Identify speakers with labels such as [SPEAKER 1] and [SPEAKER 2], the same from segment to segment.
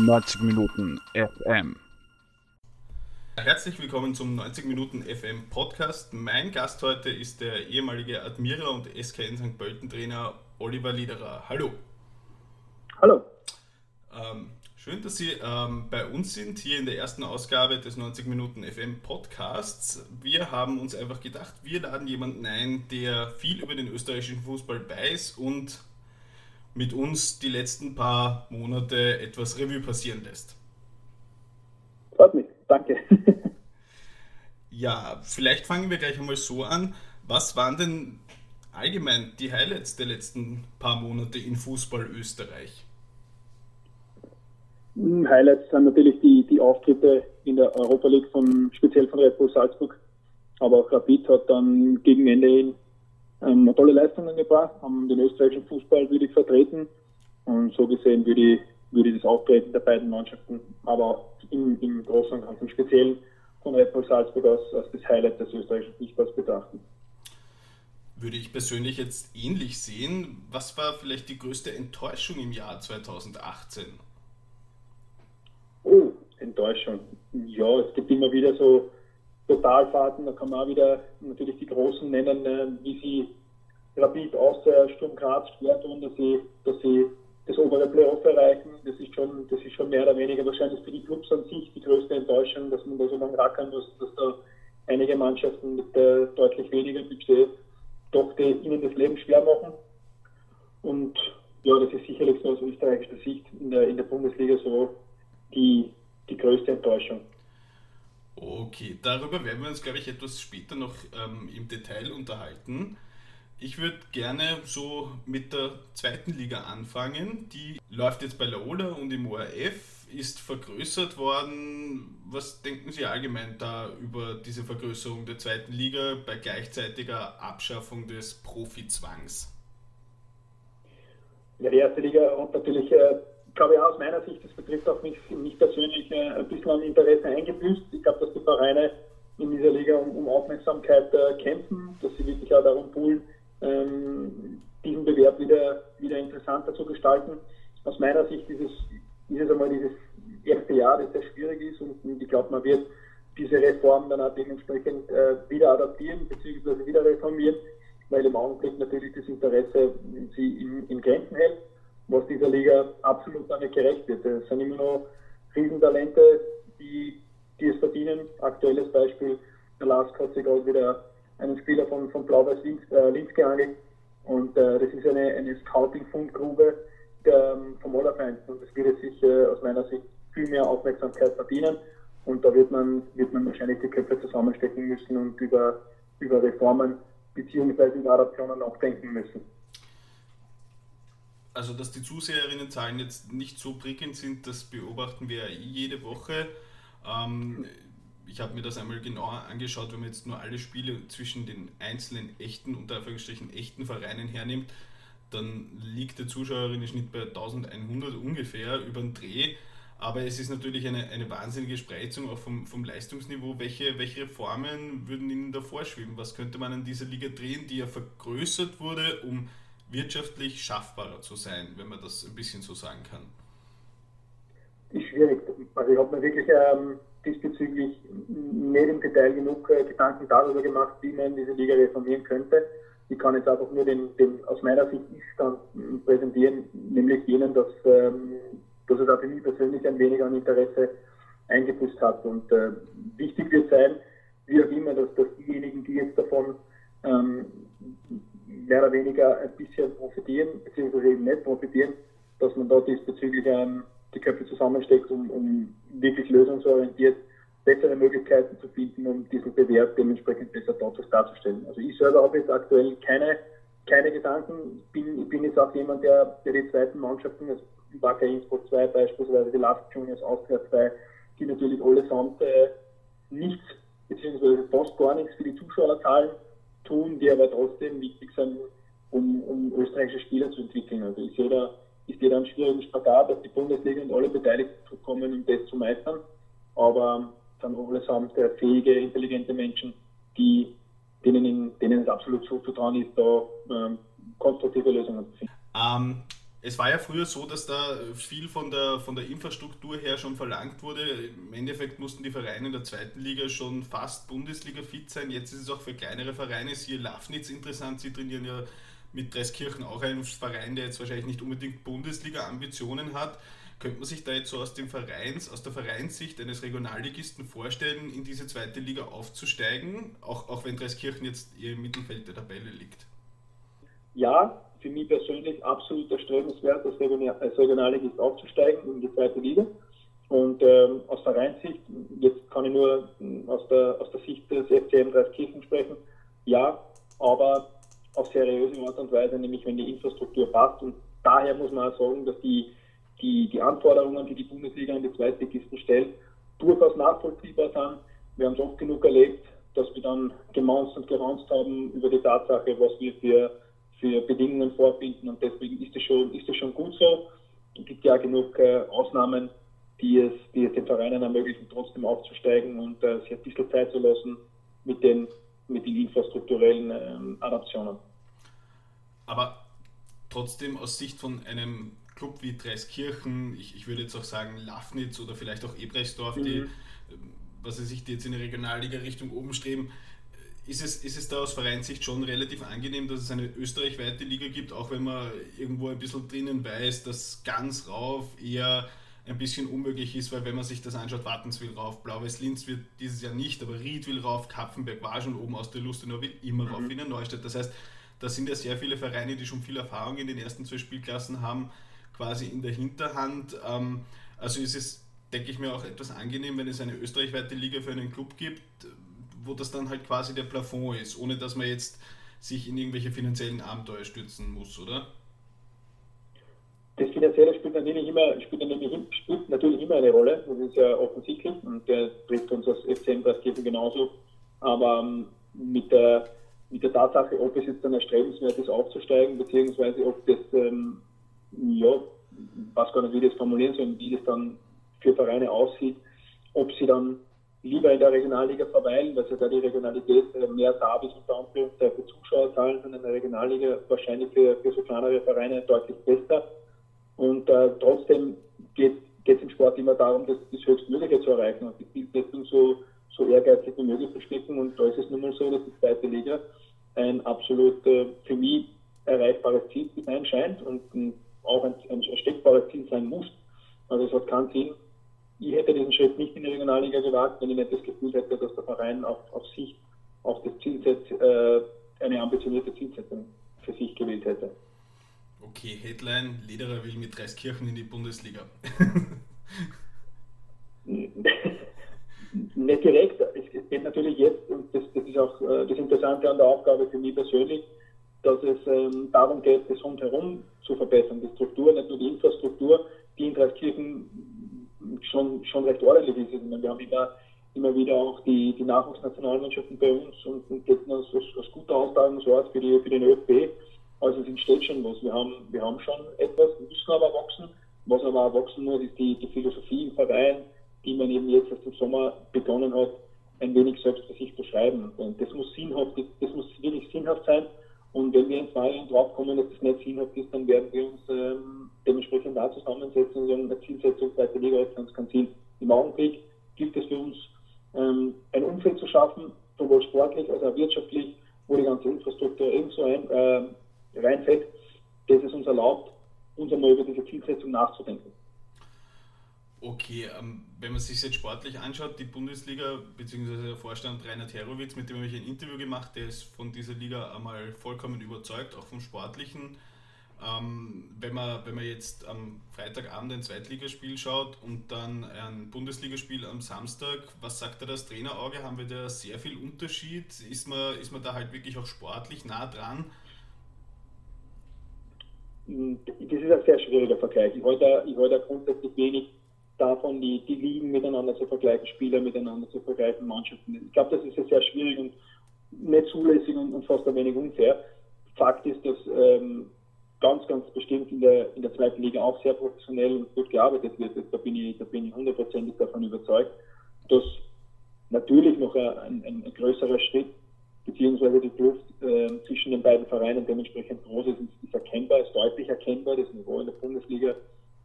[SPEAKER 1] 90 Minuten FM.
[SPEAKER 2] Herzlich willkommen zum 90 Minuten FM Podcast. Mein Gast heute ist der ehemalige Admira und SKN St. Pölten Trainer Oliver Liederer. Hallo.
[SPEAKER 3] Hallo.
[SPEAKER 2] Ähm, schön, dass Sie ähm, bei uns sind, hier in der ersten Ausgabe des 90 Minuten FM Podcasts. Wir haben uns einfach gedacht, wir laden jemanden ein, der viel über den österreichischen Fußball weiß und mit uns die letzten paar Monate etwas Revue passieren lässt.
[SPEAKER 3] Freut mich, danke.
[SPEAKER 2] ja, vielleicht fangen wir gleich einmal so an. Was waren denn allgemein die Highlights der letzten paar Monate in Fußball Österreich?
[SPEAKER 3] Hm, Highlights sind natürlich die, die Auftritte in der Europa League, von, speziell von Red Bull Salzburg. Aber auch Rapid hat dann gegen Ende hin ähm, tolle Leistungen gebracht, haben den österreichischen Fußball würdig vertreten. Und so gesehen würde ich, würde ich das Auftreten der beiden Mannschaften, aber im, im Großen und Ganzen speziell von Red Bull Salzburg aus als das Highlight des österreichischen Fußballs betrachten.
[SPEAKER 2] Würde ich persönlich jetzt ähnlich sehen. Was war vielleicht die größte Enttäuschung im Jahr 2018?
[SPEAKER 3] Oh, Enttäuschung. Ja, es gibt immer wieder so Totalfahrten, da kann man auch wieder natürlich die Großen nennen, äh, wie sie Rapid aus der Sturm Graz schwer tun, dass sie, dass sie das obere Playoff erreichen. Das ist schon, das ist schon mehr oder weniger wahrscheinlich für die Clubs an sich die größte Enttäuschung, dass man da so lange rackern muss, dass da einige Mannschaften mit äh, deutlich weniger Budget doch die, ihnen das Leben schwer machen. Und ja, das ist sicherlich so aus österreichischer Sicht in der, in der Bundesliga so die, die größte Enttäuschung.
[SPEAKER 2] Okay, darüber werden wir uns, glaube ich, etwas später noch ähm, im Detail unterhalten. Ich würde gerne so mit der zweiten Liga anfangen. Die läuft jetzt bei Laola und im ORF, ist vergrößert worden. Was denken Sie allgemein da über diese Vergrößerung der zweiten Liga bei gleichzeitiger Abschaffung des Profizwangs?
[SPEAKER 3] Ja, die erste Liga hat natürlich, äh, glaube ich, aus meiner Sicht, das betrifft auch mich, mich persönlich, äh, ein bisschen an Interesse eingebüßt. Ich glaube, dass die Vereine in dieser Liga um, um Aufmerksamkeit äh, kämpfen, dass sie wirklich auch darum poolen, ähm, diesen Bewerb wieder, wieder interessanter zu gestalten. Aus meiner Sicht ist es, ist es einmal dieses erste Jahr, das sehr schwierig ist und, und ich glaube, man wird diese Reform dann auch dementsprechend äh, wieder adaptieren bzw. wieder reformieren, weil im Augenblick natürlich das Interesse sie in, in Grenzen hält, was dieser Liga absolut nicht gerecht wird. Es sind immer noch Riesentalente, die, die es verdienen. Aktuelles Beispiel, der Lask hat sich gerade wieder einen Spieler von, von Blau-Weiß Linz, äh, Linz geangelt. Und äh, das ist eine, eine Scouting-Fundgrube ähm, vom Allerfeind. Und das würde sich äh, aus meiner Sicht viel mehr Aufmerksamkeit verdienen. Und da wird man, wird man wahrscheinlich die Köpfe zusammenstecken müssen und über, über Reformen bzw. über Adaptionen nachdenken müssen.
[SPEAKER 2] Also, dass die Zuseherinnenzahlen jetzt nicht so prickelnd sind, das beobachten wir jede Woche. Ähm, ich habe mir das einmal genauer angeschaut, wenn man jetzt nur alle Spiele zwischen den einzelnen echten, unter Anführungsstrichen echten Vereinen hernimmt, dann liegt der Zuschauerinnen-Schnitt bei 1100 ungefähr über den Dreh. Aber es ist natürlich eine, eine wahnsinnige Spreizung auch vom, vom Leistungsniveau. Welche, welche Reformen würden Ihnen da vorschweben? Was könnte man an dieser Liga drehen, die ja vergrößert wurde, um wirtschaftlich schaffbarer zu sein, wenn man das ein bisschen so sagen kann?
[SPEAKER 3] Ist schwierig. Also ich habe mir wirklich ähm, diesbezüglich nicht im Detail genug äh, Gedanken darüber gemacht, wie man diese Liga reformieren könnte. Ich kann jetzt einfach nur den, den aus meiner Sicht Ist-Stand präsentieren, nämlich jenen, dass, ähm, dass es auch für mich persönlich ein wenig an Interesse eingebüßt hat. Und äh, wichtig wird sein, wie auch immer, dass, dass diejenigen, die jetzt davon ähm, mehr oder weniger ein bisschen profitieren, beziehungsweise eben nicht profitieren, dass man da diesbezüglich ähm, die Köpfe zusammensteckt, um, um wirklich lösungsorientiert bessere Möglichkeiten zu finden, um diesen Bewerb dementsprechend besser darzustellen. Also ich selber habe jetzt aktuell keine, keine Gedanken. Ich bin, bin jetzt auch jemand, der, der die zweiten Mannschaften, also Wacker Innsbruck 2 beispielsweise, die Last Juniors Austria 2, die natürlich allesamt äh, nichts, beziehungsweise fast gar nichts für die Zuschauerzahlen tun, die aber trotzdem wichtig sind, um, um österreichische Spieler zu entwickeln. Also ich sehe da ist jeder ein schwierigen Spagat, dass die Bundesliga und alle Beteiligten kommen, um das zu meistern. Aber dann allesamt fähige, intelligente Menschen, die, denen, denen es absolut zuzutrauen ist, da ähm, konstruktive Lösungen zu finden.
[SPEAKER 2] Ähm, es war ja früher so, dass da viel von der, von der Infrastruktur her schon verlangt wurde. Im Endeffekt mussten die Vereine in der zweiten Liga schon fast Bundesliga fit sein. Jetzt ist es auch für kleinere Vereine, siehe Lafnitz interessant. Sie trainieren ja mit Dreskirchen auch einen Verein, der jetzt wahrscheinlich nicht unbedingt Bundesliga-Ambitionen hat. Könnte man sich da jetzt so aus dem Vereins, aus der Vereinssicht eines Regionalligisten vorstellen, in diese zweite Liga aufzusteigen, auch, auch wenn Dreskirchen jetzt im Mittelfeld der Tabelle liegt?
[SPEAKER 3] Ja, für mich persönlich absolut erstrebenswert, als, als Regionalligist aufzusteigen in die zweite Liga. Und ähm, aus Vereinssicht, jetzt kann ich nur hm, aus der, aus der Sicht des FCM Dreiskirchen sprechen, ja, aber auf seriöse Art und Weise, nämlich wenn die Infrastruktur passt. Und daher muss man auch sagen, dass die, die, die Anforderungen, die die Bundesliga an die Zweitligisten stellt, durchaus nachvollziehbar sind. Wir haben es oft genug erlebt, dass wir dann gemaunzt und geranzt haben über die Tatsache, was wir für für Bedingungen vorfinden und deswegen ist es schon, ist es schon gut so. Es gibt ja genug äh, Ausnahmen, die es, die es den Vereinen ermöglichen, trotzdem aufzusteigen und äh, sich ein bisschen Zeit zu lassen mit den, mit den infrastrukturellen ähm, Adaptionen.
[SPEAKER 2] Aber trotzdem aus Sicht von einem Club wie Dreiskirchen, ich, ich würde jetzt auch sagen Lafnitz oder vielleicht auch Ebrechtsdorf, mhm. die, was sie sich jetzt in die Regionalliga-Richtung oben streben, ist es, ist es da aus Vereinssicht schon relativ angenehm, dass es eine österreichweite Liga gibt, auch wenn man irgendwo ein bisschen drinnen weiß, dass ganz rauf eher ein bisschen unmöglich ist, weil wenn man sich das anschaut, Wattens will rauf, Blau-Weiß-Linz wird dieses Jahr nicht, aber Ried will rauf, Kapfenberg war schon oben aus der Lustenau will immer mhm. rauf, Wiener Neustadt. Das heißt, da sind ja sehr viele Vereine, die schon viel Erfahrung in den ersten zwei Spielklassen haben, quasi in der Hinterhand. Ähm, also ist es, denke ich mir, auch etwas angenehm, wenn es eine österreichweite Liga für einen Club gibt, wo das dann halt quasi der Plafond ist, ohne dass man jetzt sich in irgendwelche finanziellen Abenteuer stürzen muss, oder?
[SPEAKER 3] Das Finanzielle spielt natürlich immer, spielt natürlich, spielt natürlich immer eine Rolle, das ist ja offensichtlich und der trifft uns als FCM Braskirchen genauso. Aber ähm, mit, der, mit der Tatsache, ob es jetzt dann erstrebenswert ist, aufzusteigen, beziehungsweise ob das, ähm, ja, was gar nicht, wie das formulieren soll, wie das dann für Vereine aussieht, ob sie dann lieber in der Regionalliga verweilen, weil ja da die Regionalität äh, mehr da ist, unter Anführungszeichen Zuschauerzahlen sind in der Regionalliga wahrscheinlich für, für so kleinere Vereine deutlich besser. Und äh, trotzdem geht es im Sport immer darum, das, das Höchstmögliche zu erreichen und die Zielsetzung so, so ehrgeizig wie möglich zu stecken. Und da ist es nun mal so, dass die zweite Liga ein absolut äh, für mich erreichbares Ziel sein scheint und äh, auch ein, ein steckbares Ziel sein muss. Also es hat keinen Sinn, ich hätte diesen Schritt nicht in die Regionalliga gewagt, wenn ich nicht das Gefühl hätte, dass der Verein auf, auf sich, auf das Zielset, äh, eine ambitionierte Zielsetzung für sich gewählt hätte.
[SPEAKER 2] Okay, Headline: Lederer will mit Dreiskirchen in die Bundesliga.
[SPEAKER 3] nicht direkt. Es geht natürlich jetzt, und das, das ist auch äh, das Interessante an der Aufgabe für mich persönlich, dass es ähm, darum geht, das rundherum zu verbessern, die Struktur, nicht nur die Infrastruktur, die in Dreiskirchen schon, schon recht ordentlich ist. Ich meine, wir haben immer, immer wieder auch die, die Nachwuchsnationalmannschaften bei uns und, und gelten als, als, guter Austragungsort für, die, für den ÖFB. Also es entsteht schon was. Wir haben, wir haben schon etwas, müssen aber wachsen. Was aber auch wachsen muss, ist die, die Philosophie im Verein, die man eben jetzt aus dem Sommer begonnen hat, ein wenig selbst für sich zu schreiben. Und das muss sinnhaft, das muss wirklich sinnhaft sein. Und wenn wir in zwei Jahren draufkommen, dass das nicht sinnhaft ist, dann werden wir uns ähm, dementsprechend da zusammensetzen und sagen, eine Zielsetzung zweite Liga ist ganz, Ziel. Im Augenblick gilt es für uns, ähm, ein Umfeld zu schaffen, sowohl sportlich als auch wirtschaftlich, wo die ganze Infrastruktur ebenso ein, äh, reinfällt, das es uns erlaubt, uns einmal über diese Zielsetzung nachzudenken.
[SPEAKER 2] Okay, ähm, wenn man sich jetzt sportlich anschaut, die Bundesliga bzw. der Vorstand Rainer Terowitz, mit dem habe ich ein Interview gemacht, der ist von dieser Liga einmal vollkommen überzeugt, auch vom Sportlichen. Ähm, wenn, man, wenn man jetzt am Freitagabend ein Zweitligaspiel schaut und dann ein Bundesligaspiel am Samstag, was sagt da das Trainerauge? Haben wir da sehr viel Unterschied? Ist man, ist man da halt wirklich auch sportlich nah dran?
[SPEAKER 3] Das ist ein sehr schwieriger Vergleich. Ich halte, ich halte grundsätzlich wenig davon, die, die Ligen miteinander zu vergleichen, Spieler miteinander zu vergleichen, Mannschaften. Ich glaube, das ist ja sehr schwierig und nicht zulässig und, und fast ein wenig unfair. Fakt ist, dass ähm, ganz, ganz bestimmt in der, in der zweiten Liga auch sehr professionell und gut gearbeitet wird. Da bin ich, da bin ich hundertprozentig davon überzeugt, dass natürlich noch ein, ein, ein größerer Schritt beziehungsweise die Kluft äh, zwischen den beiden Vereinen dementsprechend groß ist, ist erkennbar, ist deutlich erkennbar. Das Niveau in der Bundesliga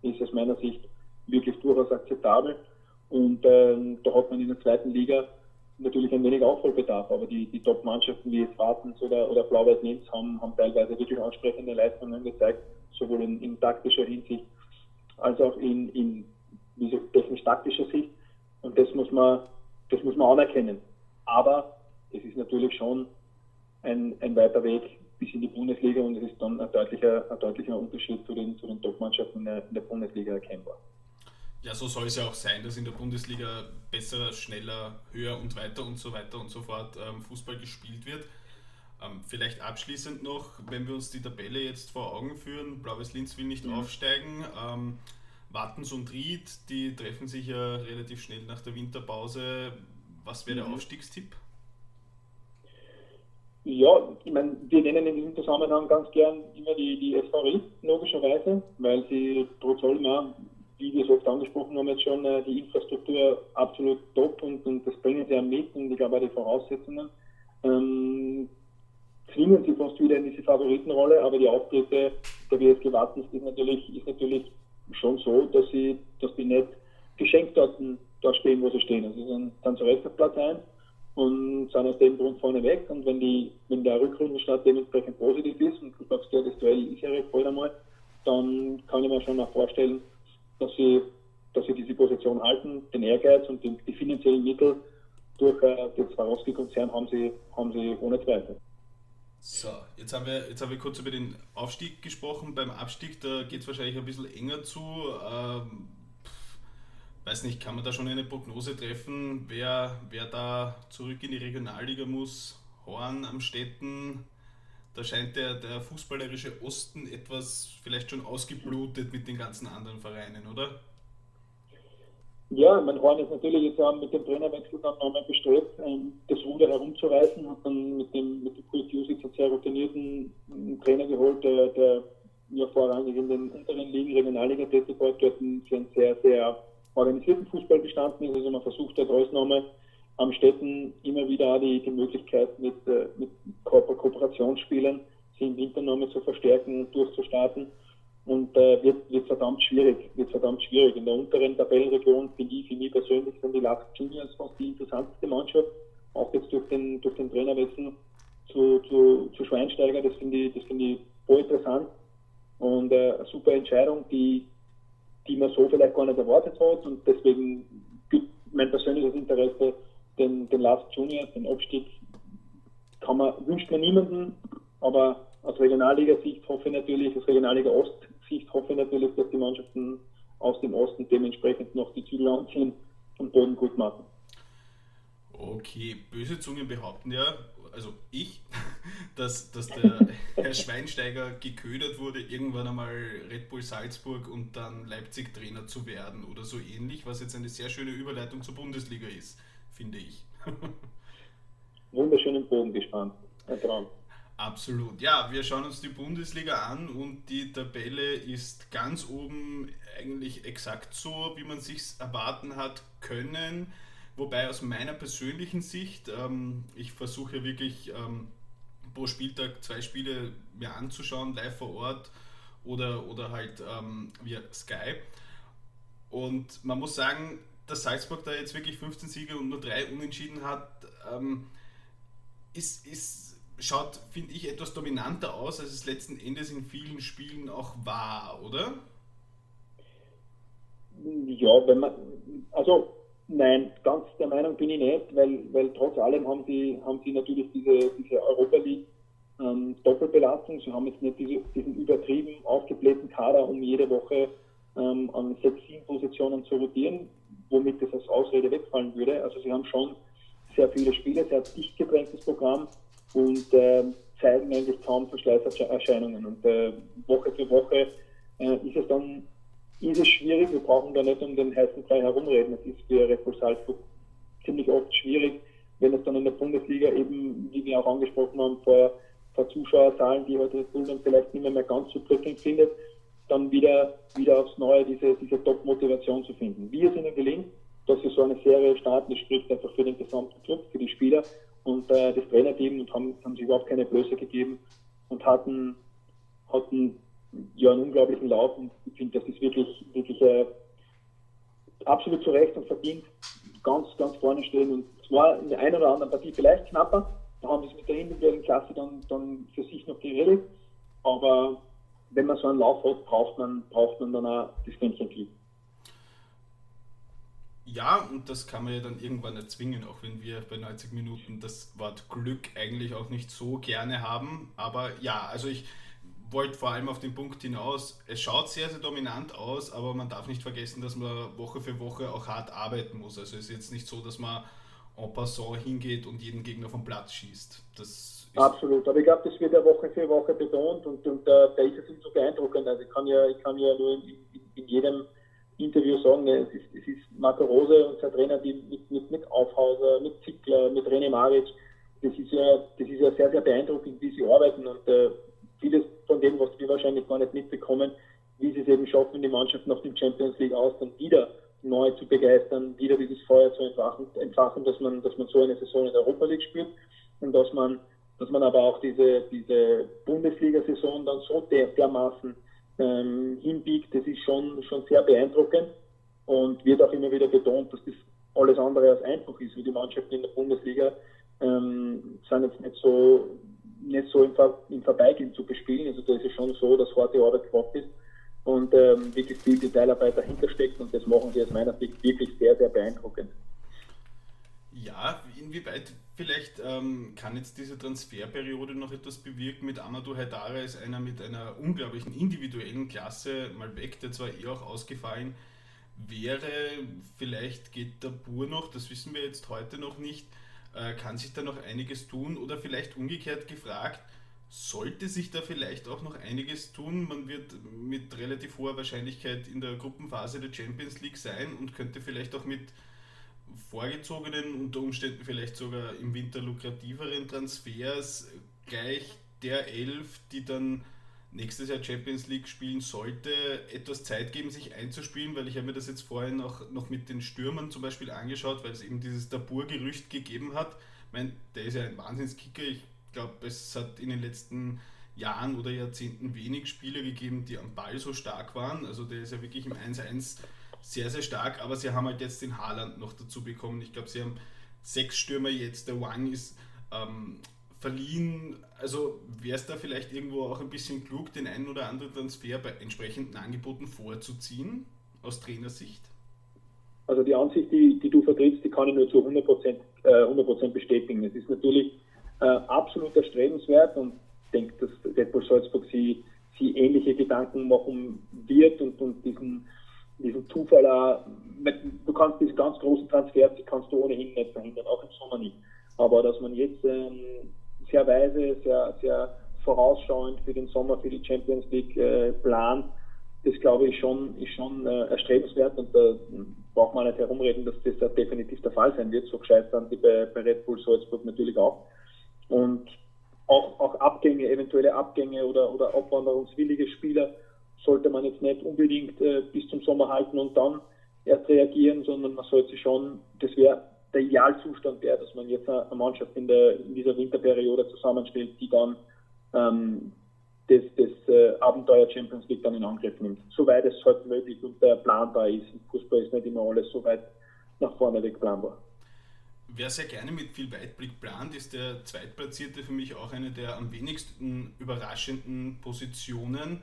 [SPEAKER 3] ist aus meiner Sicht wirklich durchaus akzeptabel. Und ähm, da hat man in der zweiten Liga natürlich ein wenig Aufholbedarf, aber die, die Top-Mannschaften wie jetzt oder, oder Blau-Weiß-Linz haben, haben teilweise wirklich ansprechende Leistungen gezeigt, sowohl in, in taktischer Hinsicht als auch in, in technisch-taktischer Sicht. Und das muss man, das muss man anerkennen. Aber es ist natürlich schon ein, ein weiter Weg bis in die Bundesliga und es ist dann ein deutlicher, ein deutlicher Unterschied zu den, zu den Top-Mannschaften in, in der Bundesliga erkennbar.
[SPEAKER 2] Ja, so soll es ja auch sein, dass in der Bundesliga besser, schneller, höher und weiter und so weiter und so fort ähm, Fußball gespielt wird. Ähm, vielleicht abschließend noch, wenn wir uns die Tabelle jetzt vor Augen führen, Blaues Linz will nicht mhm. aufsteigen. Ähm, Wattens und Ried, die treffen sich ja relativ schnell nach der Winterpause. Was wäre mhm. der Aufstiegstipp?
[SPEAKER 3] Ja, ich meine, wir nennen in diesem Zusammenhang ganz gern immer die, die SV Ried, logischerweise, weil sie trotz allem wie wir es oft angesprochen haben, jetzt schon äh, die Infrastruktur absolut top und, und das bringen sie auch mit und ich glaube auch die Voraussetzungen. Ähm, zwingen sie fast wieder in diese Favoritenrolle, aber die Auftritte der WSG Wattens ist natürlich, ist natürlich schon so, dass sie, dass die nicht geschenkt dort, dort stehen, wo sie stehen. Also sie sind dann zurecht auf Platz 1 und sind aus dem Grund vorne weg. Und wenn, die, wenn der Rückrundenstart dementsprechend positiv ist, und du sagst ja, das Duell ist ja recht voll einmal, dann kann ich mir schon auch vorstellen, dass sie, dass sie diese Position halten, den Ehrgeiz und die, die finanziellen Mittel durch äh, den Swarovski-Konzern haben sie, haben sie ohne Zweifel.
[SPEAKER 2] So, jetzt haben, wir, jetzt haben wir kurz über den Aufstieg gesprochen. Beim Abstieg, da geht es wahrscheinlich ein bisschen enger zu. Ähm, weiß nicht, kann man da schon eine Prognose treffen, wer, wer da zurück in die Regionalliga muss? Horn am Städten, da scheint der, der fußballerische Osten etwas vielleicht schon ausgeblutet mit den ganzen anderen Vereinen, oder?
[SPEAKER 3] Ja, mein Horn ist natürlich jetzt auch mit dem Trainerwechsel dann nochmal bestrebt, ähm, das Ruder herumzureißen, hat dann mit dem, mit dem Kurt Jusic einen sehr routinierten Trainer geholt, der, der ja vorrangig in den unteren Ligen, Regionalliga tätig war, dort für einen sehr, sehr organisierten Fußball bestanden ist. Also man versucht dort Ausnahme am Städten immer wieder die, die Möglichkeit mit, äh, mit Ko sie im Winter nochmal zu verstärken und durchzustarten. Und äh, wird, wird verdammt schwierig, wird verdammt schwierig. In der unteren Tabellenregion finde ich, für mich persönlich sind die Last Juniors fast die interessanteste Mannschaft, auch jetzt durch den, durch den Trainerwechsel zu, zu, zu Schweinsteiger, das finde ich, das finde ich voll interessant. Und äh, eine super Entscheidung, die, die man so vielleicht gar nicht erwartet hat. Und deswegen gibt mein persönliches Interesse den, den Last Juniors, den Abstieg kann man, wünscht man niemanden, aber aus Regionalliga-Sicht hoffe ich natürlich, aus Regionalliga Ost-Sicht hoffe ich natürlich, dass die Mannschaften aus dem Osten dementsprechend noch die Zügel anziehen und Boden gut machen.
[SPEAKER 2] Okay, böse Zungen behaupten ja, also ich, dass, dass der Herr Schweinsteiger geködert wurde, irgendwann einmal Red Bull Salzburg und dann Leipzig Trainer zu werden oder so ähnlich, was jetzt eine sehr schöne Überleitung zur Bundesliga ist, finde ich.
[SPEAKER 3] Wunderschönen Bogen gespannt. Ein Traum.
[SPEAKER 2] Absolut. Ja, wir schauen uns die Bundesliga an und die Tabelle ist ganz oben eigentlich exakt so, wie man sich erwarten hat können. Wobei aus meiner persönlichen Sicht, ähm, ich versuche wirklich ähm, pro Spieltag zwei Spiele mir anzuschauen, live vor Ort oder, oder halt ähm, via Sky. Und man muss sagen, dass Salzburg da jetzt wirklich 15 Siege und nur drei Unentschieden hat, ähm, ist, ist schaut, finde ich, etwas dominanter aus, als es letzten Endes in vielen Spielen auch war, oder?
[SPEAKER 3] Ja, wenn man, also nein, ganz der Meinung bin ich nicht, weil, weil trotz allem haben sie, haben sie natürlich diese, diese Europa League ähm, Doppelbelastung. Sie haben jetzt nicht diese, diesen übertrieben aufgeblähten Kader, um jede Woche ähm, an sechs, sieben Positionen zu rotieren, womit das als Ausrede wegfallen würde. Also sie haben schon sehr viele Spiele, sehr dicht gedrängtes Programm und äh, zeigen eigentlich kaum Verschleißerscheinungen. Und äh, Woche für Woche äh, ist es dann ist es schwierig, wir brauchen da nicht um den heißen Brei herumreden. Es ist für Red Bull Salzburg ziemlich oft schwierig, wenn es dann in der Bundesliga eben, wie wir auch angesprochen haben, vor, vor Zuschauerzahlen, die heute Red Bull dann vielleicht nicht mehr, mehr ganz so prickelnd findet, dann wieder, wieder aufs Neue diese, diese Top-Motivation zu finden. Wie es ihnen gelingt, dass sie so eine Serie starten, das spricht einfach für den gesamten Club, für die Spieler und äh, das Trainerteam und haben, haben sich überhaupt keine Blöße gegeben und hatten, hatten ja einen unglaublichen Lauf und ich finde, das ist wirklich, wirklich äh, absolut zu Recht und verdient. Ganz, ganz vorne stehen und zwar in der einen oder anderen Partie vielleicht knapper, da haben sie es mit der individuellen Klasse dann, dann für sich noch geredet, aber wenn man so einen Lauf hat, braucht man, braucht man dann auch das Glück.
[SPEAKER 2] Ja, und das kann man ja dann irgendwann erzwingen, auch wenn wir bei 90 Minuten das Wort Glück eigentlich auch nicht so gerne haben. Aber ja, also ich wollte vor allem auf den Punkt hinaus, es schaut sehr, sehr dominant aus, aber man darf nicht vergessen, dass man Woche für Woche auch hart arbeiten muss. Also es ist jetzt nicht so, dass man en passant hingeht und jeden Gegner vom Platz schießt. Das
[SPEAKER 3] Absolut, aber ich glaube, das wird ja Woche für Woche betont und, und uh, da ist es umso beeindruckend. Also ich kann ja, ich kann ja nur in, in, in jedem Interview sagen, es ist, es ist Marco Rose, unser Trainer, die mit, mit, mit Aufhauser, mit Zickler, mit René Maric, das ist ja, das ist ja sehr, sehr beeindruckend, wie sie arbeiten und äh, vieles von dem, was wir wahrscheinlich gar nicht mitbekommen, wie sie es eben schaffen, die Mannschaft nach dem Champions League aus dann wieder neu zu begeistern, wieder dieses Feuer zu entfachen, entfachen dass man, dass man so eine Saison in der Europa League spielt. Und dass man, dass man aber auch diese, diese Bundesliga-Saison dann so der, dermaßen ähm, hinbiegt, das ist schon, schon sehr beeindruckend. Und wird auch immer wieder betont, dass das alles andere als einfach ist, wie die Mannschaften in der Bundesliga ähm, sind jetzt nicht so, nicht so im, Ver im Vorbeigehen zu bespielen. Also da ist es schon so, dass harte Arbeit gefragt ist und ähm, wirklich viel Detailarbeit dahinter steckt und das machen sie aus meiner Sicht wirklich sehr, sehr beeindruckend.
[SPEAKER 2] Ja, inwieweit vielleicht ähm, kann jetzt diese Transferperiode noch etwas bewirken? Mit Amadou Haidara ist einer mit einer unglaublichen individuellen Klasse mal weg, der zwar eh auch ausgefallen wäre, vielleicht geht der Bur noch, das wissen wir jetzt heute noch nicht, äh, kann sich da noch einiges tun? Oder vielleicht umgekehrt gefragt, sollte sich da vielleicht auch noch einiges tun. Man wird mit relativ hoher Wahrscheinlichkeit in der Gruppenphase der Champions League sein und könnte vielleicht auch mit vorgezogenen, unter Umständen vielleicht sogar im Winter lukrativeren Transfers gleich der Elf, die dann nächstes Jahr Champions League spielen sollte, etwas Zeit geben, sich einzuspielen, weil ich habe mir das jetzt vorhin auch noch mit den Stürmern zum Beispiel angeschaut, weil es eben dieses Dabur-Gerücht gegeben hat. Ich meine, der ist ja ein Wahnsinnskicker. Ich glaube, es hat in den letzten Jahren oder Jahrzehnten wenig Spieler gegeben, die am Ball so stark waren. Also der ist ja wirklich im 1-1 sehr, sehr stark, aber sie haben halt jetzt den Haaland noch dazu bekommen. Ich glaube, sie haben sechs Stürmer jetzt. Der Wang ist ähm, verliehen. Also wäre es da vielleicht irgendwo auch ein bisschen klug, den einen oder anderen Transfer bei entsprechenden Angeboten vorzuziehen, aus Trainersicht?
[SPEAKER 3] Also die Ansicht, die, die du vertrittst, die kann ich nur zu 100%, äh, 100 bestätigen. Es ist natürlich äh, absolut erstrebenswert und denke, dass Red Bull Salzburg sie, sie ähnliche Gedanken machen wird und, und diesen diesen Zufall auch, du kannst diese ganz großen Transfers, die kannst du ohnehin nicht verhindern, auch im Sommer nicht. Aber dass man jetzt ähm, sehr weise, sehr, sehr vorausschauend für den Sommer, für die Champions League äh, plant, das glaube ich schon, ist schon äh, erstrebenswert und da braucht man nicht herumreden, dass das da definitiv der Fall sein wird. So gescheit sind die bei, bei Red Bull Salzburg natürlich auch. Und auch, auch Abgänge, eventuelle Abgänge oder, oder abwanderungswillige Spieler sollte man jetzt nicht unbedingt äh, bis zum Sommer halten und dann erst reagieren, sondern man sollte schon, das wäre der Idealzustand wäre, dass man jetzt eine Mannschaft in, der, in dieser Winterperiode zusammenstellt, die dann ähm, das, das äh, Abenteuer Champions League dann in Angriff nimmt. Soweit es halt möglich und äh, planbar ist. Im Fußball ist nicht immer alles so weit nach vorne weg planbar.
[SPEAKER 2] Wer sehr gerne mit viel Weitblick plant, ist der Zweitplatzierte für mich auch eine der am wenigsten überraschenden Positionen.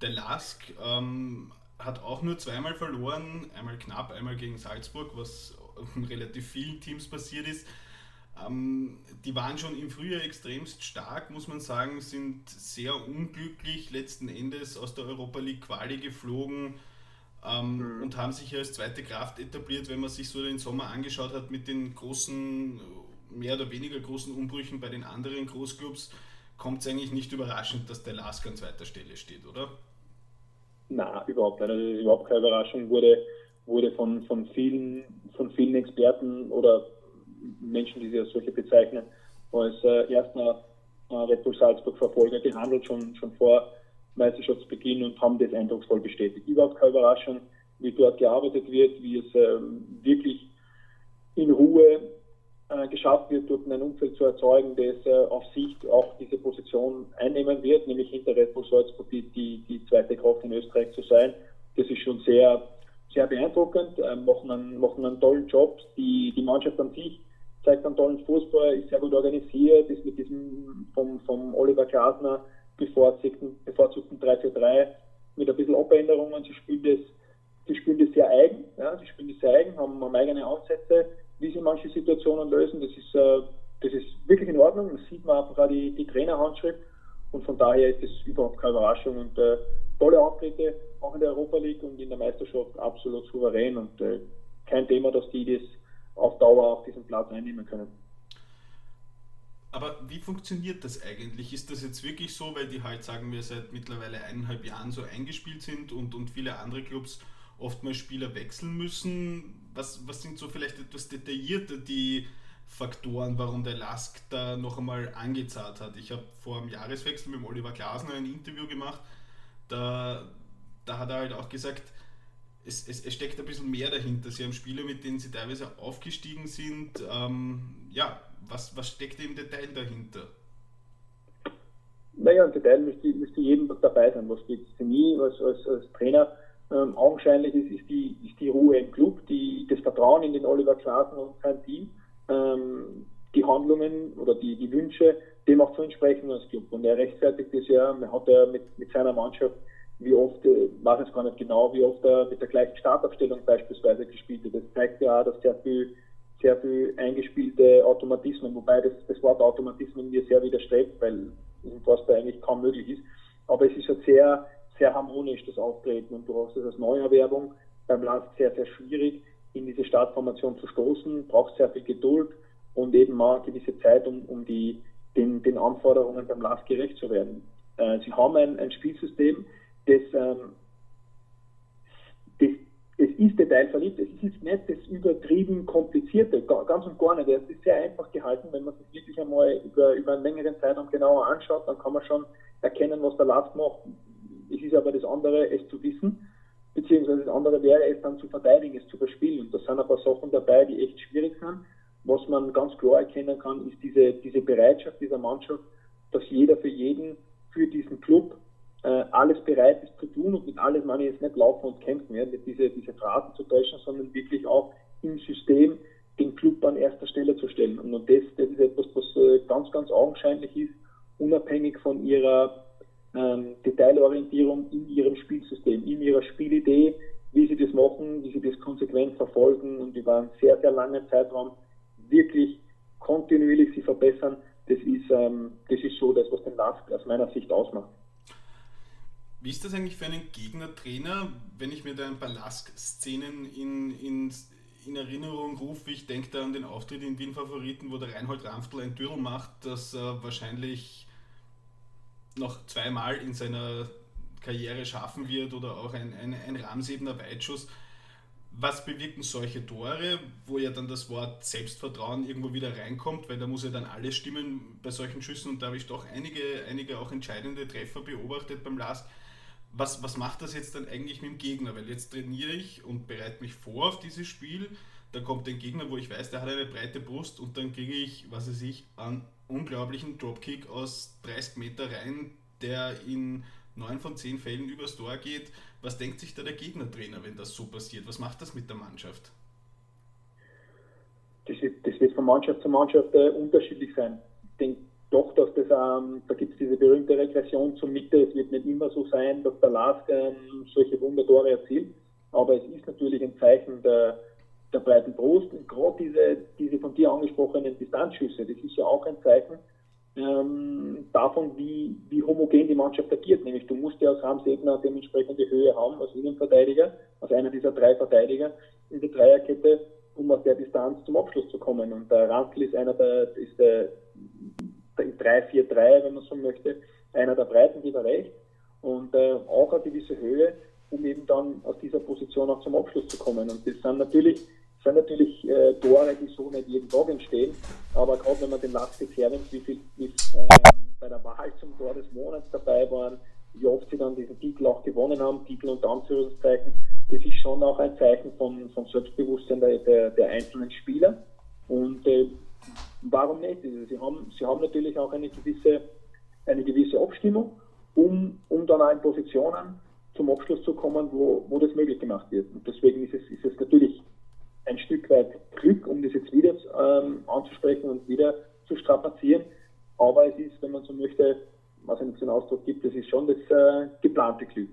[SPEAKER 2] Der Lask ähm, hat auch nur zweimal verloren, einmal knapp, einmal gegen Salzburg, was in relativ vielen Teams passiert ist. Ähm, die waren schon im Frühjahr extremst stark, muss man sagen, sind sehr unglücklich letzten Endes aus der Europa League Quali geflogen ähm, mhm. und haben sich als zweite Kraft etabliert, wenn man sich so den Sommer angeschaut hat mit den großen, mehr oder weniger großen Umbrüchen bei den anderen Großclubs, kommt es eigentlich nicht überraschend, dass der Lask an zweiter Stelle steht, oder?
[SPEAKER 3] Na, überhaupt nicht. Also überhaupt keine Überraschung. Wurde, wurde von, von, vielen, von vielen Experten oder Menschen, die sich als solche bezeichnen, als äh, erster äh, Red Bull Salzburg-Verfolger gehandelt, schon, schon vor Meisterschaftsbeginn und haben das eindrucksvoll bestätigt. Überhaupt keine Überraschung, wie dort gearbeitet wird, wie es ähm, wirklich in Ruhe äh, geschafft wird, dort ein Umfeld zu erzeugen, das äh, auf Sicht auch diese Position einnehmen wird, nämlich hinter Red Bull Salzburg die, die, die zweite Kraft in Österreich zu sein. Das ist schon sehr, sehr beeindruckend, äh, machen, einen, machen einen tollen Job. Die, die Mannschaft an sich zeigt einen tollen Fußball, ist sehr gut organisiert, ist mit diesem vom, vom Oliver Glasner bevorzugten, bevorzugten 3-4-3 mit ein bisschen Abänderungen. Sie spielen das, sie spielen das sehr eigen, ja, sie spielen das sehr eigen, haben, haben eigene Ansätze, wie sie manche Situationen lösen. Das ist, äh, das ist wirklich in Ordnung. Das sieht man einfach auch die, die Trainerhandschrift. Und von daher ist das überhaupt keine Überraschung und äh, tolle Auftritte, auch in der Europa League und in der Meisterschaft absolut souverän und äh, kein Thema, dass die das auf Dauer auf diesen Platz einnehmen können.
[SPEAKER 2] Aber wie funktioniert das eigentlich? Ist das jetzt wirklich so, weil die halt, sagen wir, seit mittlerweile eineinhalb Jahren so eingespielt sind und, und viele andere Clubs oftmals Spieler wechseln müssen? Was, was sind so vielleicht etwas detaillierter die Faktoren, warum der Lask da noch einmal angezahlt hat? Ich habe vor dem Jahreswechsel mit Oliver Glasner ein Interview gemacht, da, da hat er halt auch gesagt, es, es, es, steckt ein bisschen mehr dahinter. Sie haben Spieler, mit denen sie teilweise aufgestiegen sind. Ähm, ja, was, was steckt im Detail dahinter?
[SPEAKER 3] Naja, im Detail müsste, müsste jedem dabei sein, was geht für mich als, als, als Trainer ähm, augenscheinlich ist, ist, die, ist die Ruhe im Club, die, das Vertrauen in den Oliver Klasen und sein Team, ähm, die Handlungen oder die, die Wünsche, dem auch zu entsprechen als Club. Und er rechtfertigt das ja, hat er mit, mit seiner Mannschaft wie oft, äh, weiß ich gar nicht genau, wie oft er mit der gleichen Startaufstellung beispielsweise gespielt hat. Das zeigt ja auch, dass sehr viel, sehr viel eingespielte Automatismen, wobei das, das Wort Automatismen mir sehr widerstrebt, weil im Fußball eigentlich kaum möglich ist. Aber es ist halt sehr, sehr harmonisch, das Auftreten. Und du hast es als Neuerwerbung beim Lask sehr, sehr schwierig, in diese Startformation zu stoßen, braucht sehr viel Geduld und eben mal gewisse Zeit, um, um die, den, den Anforderungen beim Lask gerecht zu werden. Äh, sie haben ein, ein Spielsystem, das, ähm, ist detailverliebt, es ist nicht das übertrieben komplizierte, ganz und gar nicht. Es ist sehr einfach gehalten, wenn man sich wirklich einmal über, über einen längeren Zeitraum genauer anschaut, dann kann man schon erkennen, was der Last macht. Es ist aber das andere, es zu wissen, beziehungsweise das andere wäre es dann zu verteidigen, es zu verspielen. Und da sind ein paar Sachen dabei, die echt schwierig sind. Was man ganz klar erkennen kann, ist diese, diese Bereitschaft dieser Mannschaft, dass jeder für jeden, für diesen Club äh, alles bereit ist zu tun und mit alles meine ich jetzt nicht laufen und kämpfen, ja, nicht diese, diese Phrasen zu täuschen, sondern wirklich auch im System den Club an erster Stelle zu stellen. Und, und das, das ist etwas, was äh, ganz, ganz augenscheinlich ist, unabhängig von ihrer ähm, Detailorientierung in ihrem Spielsystem, in ihrer Spielidee, wie sie das machen, wie sie das konsequent verfolgen und über einen sehr, sehr langen Zeitraum wirklich kontinuierlich sie verbessern. Das ist, ähm, das ist so das, was den LASK aus meiner Sicht ausmacht.
[SPEAKER 2] Wie ist das eigentlich für einen Gegnertrainer, wenn ich mir da ein paar Lask-Szenen in, in, in Erinnerung rufe? Ich denke da an den Auftritt in Wien Favoriten, wo der Reinhold Ramftl ein Dürrel macht, das äh, wahrscheinlich noch zweimal in seiner Karriere schaffen wird oder auch ein, ein, ein Ramsebener Weitschuss. Was bewirken solche Tore, wo ja dann das Wort Selbstvertrauen irgendwo wieder reinkommt, weil da muss ja dann alles stimmen bei solchen Schüssen und da habe ich doch einige, einige auch entscheidende Treffer beobachtet beim Last was, was macht das jetzt dann eigentlich mit dem Gegner? Weil jetzt trainiere ich und bereite mich vor auf dieses Spiel. Da kommt ein Gegner, wo ich weiß, der hat eine breite Brust und dann kriege ich, was weiß ich, einen unglaublichen Dropkick aus 30 Meter rein, der in 9 von 10 Fällen übers Tor geht. Was denkt sich da der Gegnertrainer, wenn das so passiert? Was macht das mit der Mannschaft?
[SPEAKER 3] Das wird, das wird von Mannschaft zu Mannschaft äh, unterschiedlich sein. Ich denke, doch, dass das, ähm, da gibt es diese berühmte Regression zur Mitte. Es wird nicht immer so sein, dass der Lask ähm, solche Wundertore erzielt, aber es ist natürlich ein Zeichen der, der breiten Brust und gerade diese, diese von dir angesprochenen Distanzschüsse, das ist ja auch ein Zeichen ähm, davon, wie, wie homogen die Mannschaft agiert. Nämlich du musst ja als Ramsegner dementsprechende Höhe haben als Innenverteidiger, als einer dieser drei Verteidiger in der Dreierkette, um aus der Distanz zum Abschluss zu kommen. Und der Rantl ist einer der, ist der im 3-4-3, wenn man so möchte, einer der Breiten geht er rechts und äh, auch eine gewisse Höhe, um eben dann aus dieser Position auch zum Abschluss zu kommen. Und das sind natürlich, sind natürlich äh, Tore, die so nicht jeden Tag entstehen, aber gerade wenn man den Last jetzt hernimmt, wie viel wie, äh, bei der Wahl zum Tor des Monats dabei waren, wie oft sie dann diesen Titel auch gewonnen haben, Titel unter Anführungszeichen, das ist schon auch ein Zeichen von, von Selbstbewusstsein der, der, der einzelnen Spieler. Und äh, warum nicht? Also sie, haben, sie haben natürlich auch eine gewisse, eine gewisse Abstimmung, um, um dann auch in Positionen zum Abschluss zu kommen, wo, wo das möglich gemacht wird. Und deswegen ist es, ist es natürlich ein Stück weit Glück, um das jetzt wieder ähm, anzusprechen und wieder zu strapazieren. Aber es ist, wenn man so möchte, was es einen Ausdruck gibt, das ist schon das äh, geplante Glück.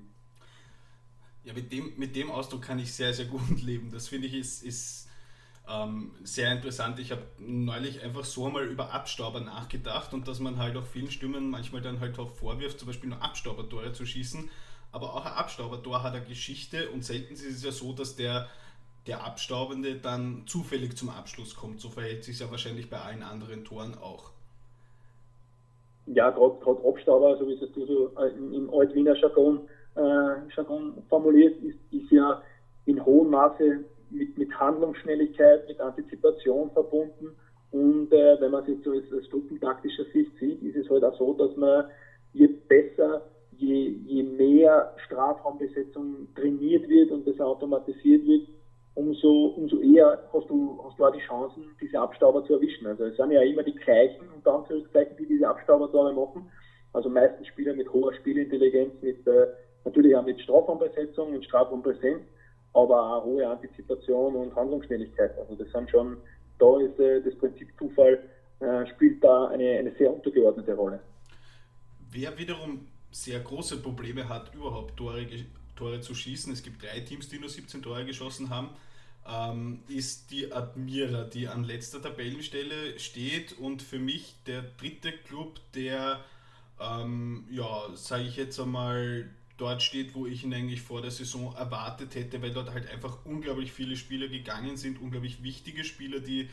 [SPEAKER 2] Ja, mit dem, mit dem Ausdruck kann ich sehr, sehr gut leben. Das finde ich ist, ist ähm, sehr interessant. Ich habe neulich einfach so mal über Abstauber nachgedacht und dass man halt auch vielen Stimmen manchmal dann halt auch vorwirft, zum Beispiel nur Abstaubertore zu schießen. Aber auch ein Abstaubertor hat eine Geschichte und selten ist es ja so, dass der, der Abstaubende dann zufällig zum Abschluss kommt. So verhält sich es ja wahrscheinlich bei allen anderen Toren auch.
[SPEAKER 3] Ja, gerade Abstauber, so wie es du so äh, im Altwiener Jargon, äh, Jargon formuliert, ist, ist ja in hohem Maße mit, mit Handlungsschnelligkeit, mit Antizipation verbunden. Und äh, wenn man es jetzt so aus, truppentaktischer Sicht sieht, ist es halt auch so, dass man je besser, je, je mehr Strafraumbesetzung trainiert wird und das automatisiert wird, umso, umso eher hast du, hast du auch die Chancen, diese Abstauber zu erwischen. Also es sind ja immer die gleichen, unter Anführungszeichen, die diese Abstauber da machen. Also meistens Spieler mit hoher Spielintelligenz, mit, äh, natürlich auch mit Strafraumbesetzung und Strafraumpräsenz aber auch hohe Antizipation und Handlungsschnelligkeit. Also das sind schon, da ist äh, das Prinzip Zufall äh, spielt da eine, eine sehr untergeordnete Rolle.
[SPEAKER 2] Wer wiederum sehr große Probleme hat, überhaupt Tore, Tore zu schießen, es gibt drei Teams, die nur 17 Tore geschossen haben, ähm, ist die Admira, die an letzter Tabellenstelle steht und für mich der dritte Club, der, ähm, ja, sage ich jetzt einmal, dort steht, wo ich ihn eigentlich vor der Saison erwartet hätte, weil dort halt einfach unglaublich viele Spieler gegangen sind, unglaublich wichtige Spieler, die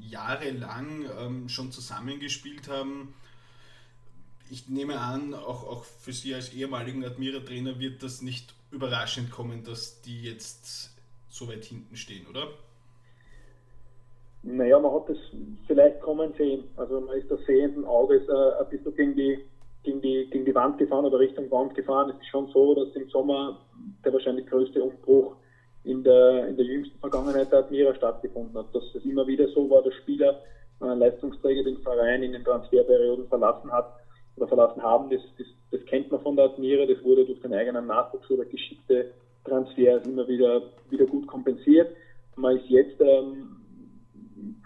[SPEAKER 2] jahrelang ähm, schon zusammengespielt haben. Ich nehme an, auch, auch für Sie als ehemaligen Admira-Trainer wird das nicht überraschend kommen, dass die jetzt so weit hinten stehen, oder?
[SPEAKER 3] Naja, man hat das vielleicht kommen sehen. Also man ist da sehenden Auges äh, ein bisschen gegen die gegen die, gegen die Wand gefahren oder Richtung Wand gefahren. Es ist schon so, dass im Sommer der wahrscheinlich größte Umbruch in der, in der jüngsten Vergangenheit der Admira stattgefunden hat. Dass es immer wieder so war, dass Spieler, äh, Leistungsträger den Verein in den Transferperioden verlassen hat oder verlassen haben. Das, das, das kennt man von der Admira. Das wurde durch den eigenen Nachwuchs oder geschickte Transfers immer wieder, wieder gut kompensiert. Man ist jetzt ähm,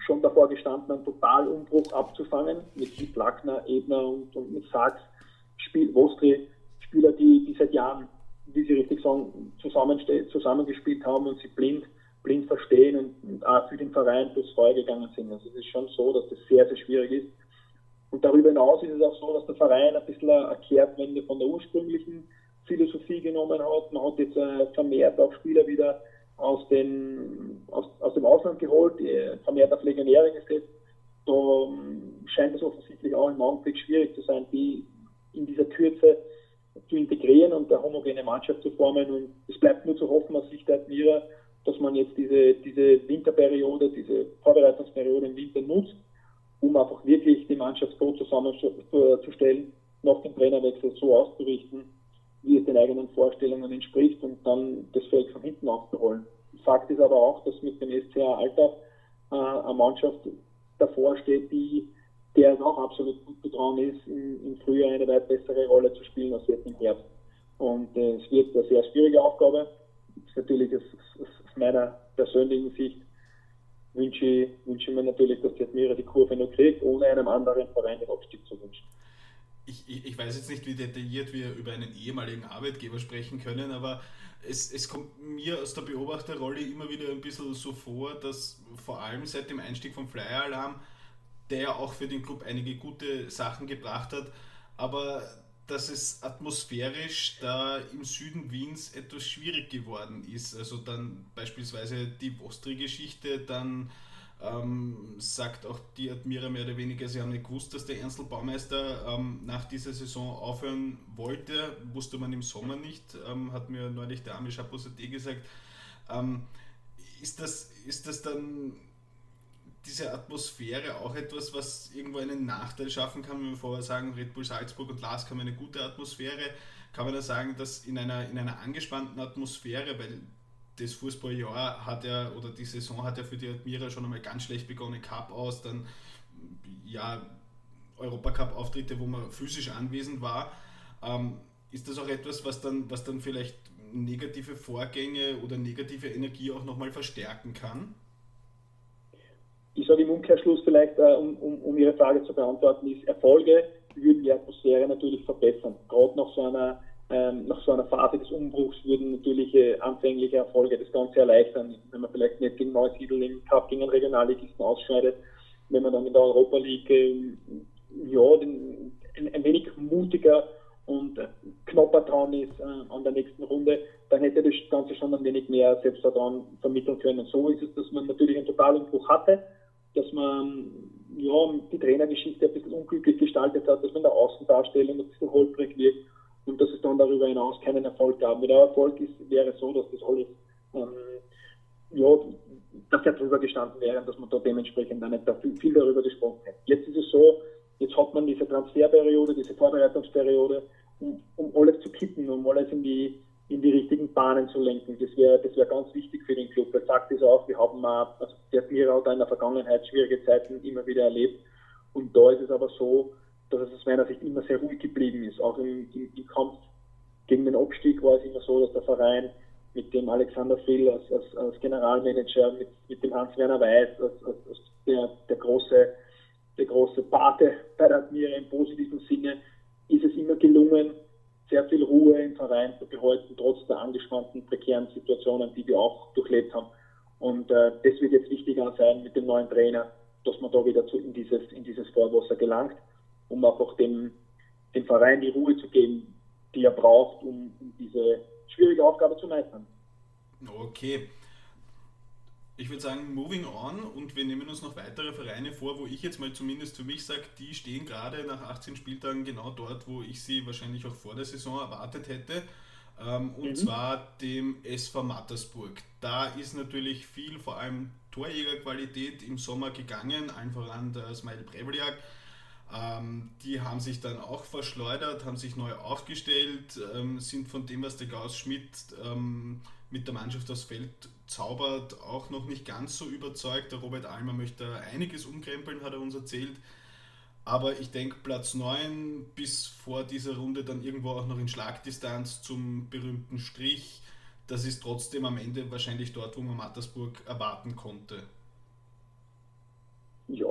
[SPEAKER 3] schon davor gestanden, einen Totalumbruch abzufangen mit Lackner, Ebner und, und mit Sachs, Spiel, Wostri, Spieler, die, die seit Jahren, wie Sie richtig sagen, zusammengespielt haben und sie blind, blind verstehen und, und auch für den Verein durchs Feuer gegangen sind. Also es ist schon so, dass das sehr, sehr schwierig ist. Und darüber hinaus ist es auch so, dass der Verein ein bisschen eine Kehrtwende von der ursprünglichen Philosophie genommen hat. Man hat jetzt äh, vermehrt auch Spieler wieder aus, den, aus, aus dem Ausland geholt, vermehrt auf Legionäre gesetzt. Da ähm, scheint es offensichtlich auch im Augenblick schwierig zu sein, die in dieser Kürze zu integrieren und eine homogene Mannschaft zu formen. Und es bleibt nur zu hoffen aus Sicht der Admira, dass man jetzt diese, diese Winterperiode, diese Vorbereitungsperiode im Winter nutzt, um einfach wirklich die Mannschaft so zusammenzustellen, nach dem Trainerwechsel so auszurichten, wie es den eigenen Vorstellungen entspricht und dann das Feld von hinten aufzurollen. Fakt ist aber auch, dass mit dem SCA Alter äh, eine Mannschaft davor steht, die der es auch absolut gut betrauen ist, im, Frühjahr eine weit bessere Rolle zu spielen als jetzt im Herbst. Und äh, es wird eine sehr schwierige Aufgabe. Ist natürlich aus, aus, meiner persönlichen Sicht wünsche, wünsche mir natürlich, dass die Admira die Kurve noch kriegt, ohne einem anderen Verein den Abstieg zu wünschen
[SPEAKER 2] ich, ich, ich, weiß jetzt nicht, wie detailliert wir über einen ehemaligen Arbeitgeber sprechen können, aber es, es kommt mir aus der Beobachterrolle immer wieder ein bisschen so vor, dass vor allem seit dem Einstieg vom Flyer Alarm, der auch für den Club einige gute Sachen gebracht hat, aber dass es atmosphärisch da im Süden Wiens etwas schwierig geworden ist. Also dann beispielsweise die Vostri-Geschichte, dann ähm, sagt auch die Admira mehr oder weniger, sie haben nicht gewusst, dass der Ernstl Baumeister ähm, nach dieser Saison aufhören wollte. Wusste man im Sommer nicht, ähm, hat mir neulich der Amish Apostate gesagt. Ähm, ist, das, ist das dann diese Atmosphäre auch etwas, was irgendwo einen Nachteil schaffen kann, wenn wir vorher sagen, Red Bull Salzburg und Lask haben eine gute Atmosphäre, kann man da sagen, dass in einer, in einer angespannten Atmosphäre, weil das Fußballjahr hat ja, oder die Saison hat ja für die Admira schon einmal ganz schlecht begonnen, Cup aus, dann ja, Europacup-Auftritte, wo man physisch anwesend war. Ähm, ist das auch etwas, was dann, was dann vielleicht negative Vorgänge oder negative Energie auch nochmal verstärken kann?
[SPEAKER 3] Ich sage im Umkehrschluss vielleicht, äh, um, um, um Ihre Frage zu beantworten, ist Erfolge würden die Atmosphäre natürlich verbessern. Gerade nach so einer ähm, nach so einer Phase des Umbruchs würden natürlich äh, anfängliche Erfolge das Ganze erleichtern, wenn man vielleicht nicht gegen Neusiedl im Cup gegen Regionalligisten ausscheidet, wenn man dann in der Europa League äh, ja, den, ein, ein, wenig mutiger und äh, knapper dran ist äh, an der nächsten Runde, dann hätte das Ganze schon ein wenig mehr Selbstvertrauen vermitteln können. So ist es, dass man natürlich einen Totalumbruch hatte, dass man ja, die Trainergeschichte ein bisschen unglücklich gestaltet hat, dass man in der Außendarstellung ein bisschen holprig wirkt und dass es dann darüber hinaus keinen Erfolg gab. Mit Erfolg ist, wäre so, dass das alles ähm, ja, dass er drüber gestanden wäre und dass man da dementsprechend dann nicht da viel, darüber gesprochen hätte. Jetzt ist es so, jetzt hat man diese Transferperiode, diese Vorbereitungsperiode, um, um alles zu kippen, um alles in die, in die richtigen Bahnen zu lenken. Das wäre das wär ganz wichtig für den Club. Er sagt es auch, wir haben mal, also der Bierer hat in der Vergangenheit schwierige Zeiten immer wieder erlebt. Und da ist es aber so, dass es aus meiner Sicht immer sehr ruhig geblieben ist. Auch im, im, im Kampf gegen den Abstieg war es immer so, dass der Verein mit dem Alexander Frill als, als, als Generalmanager, mit, mit dem Hans-Werner Weiß als, als, der, der, große, der große Pate bei der Admira im positiven Sinne, ist es immer gelungen, sehr viel Ruhe im Verein zu behalten, trotz der angespannten, prekären Situationen, die wir auch durchlebt haben. Und äh, das wird jetzt wichtiger sein mit dem neuen Trainer, dass man da wieder zu, in, dieses, in dieses Vorwasser gelangt, um einfach dem, dem Verein die Ruhe zu geben, die er braucht, um, um diese schwierige Aufgabe zu meistern.
[SPEAKER 2] Okay. Ich würde sagen, moving on und wir nehmen uns noch weitere Vereine vor, wo ich jetzt mal zumindest für mich sage, die stehen gerade nach 18 Spieltagen genau dort, wo ich sie wahrscheinlich auch vor der Saison erwartet hätte. Ähm, und mhm. zwar dem SV Mattersburg. Da ist natürlich viel, vor allem Torjägerqualität im Sommer gegangen, einfach an der Smile Brevliak ähm, die haben sich dann auch verschleudert, haben sich neu aufgestellt, ähm, sind von dem, was der Gauss Schmidt ähm, mit der Mannschaft aufs Feld zaubert, auch noch nicht ganz so überzeugt. Der Robert Almer möchte einiges umkrempeln, hat er uns erzählt. Aber ich denke, Platz 9 bis vor dieser Runde dann irgendwo auch noch in Schlagdistanz zum berühmten Strich. Das ist trotzdem am Ende wahrscheinlich dort, wo man Mattersburg erwarten konnte.
[SPEAKER 3] Ja,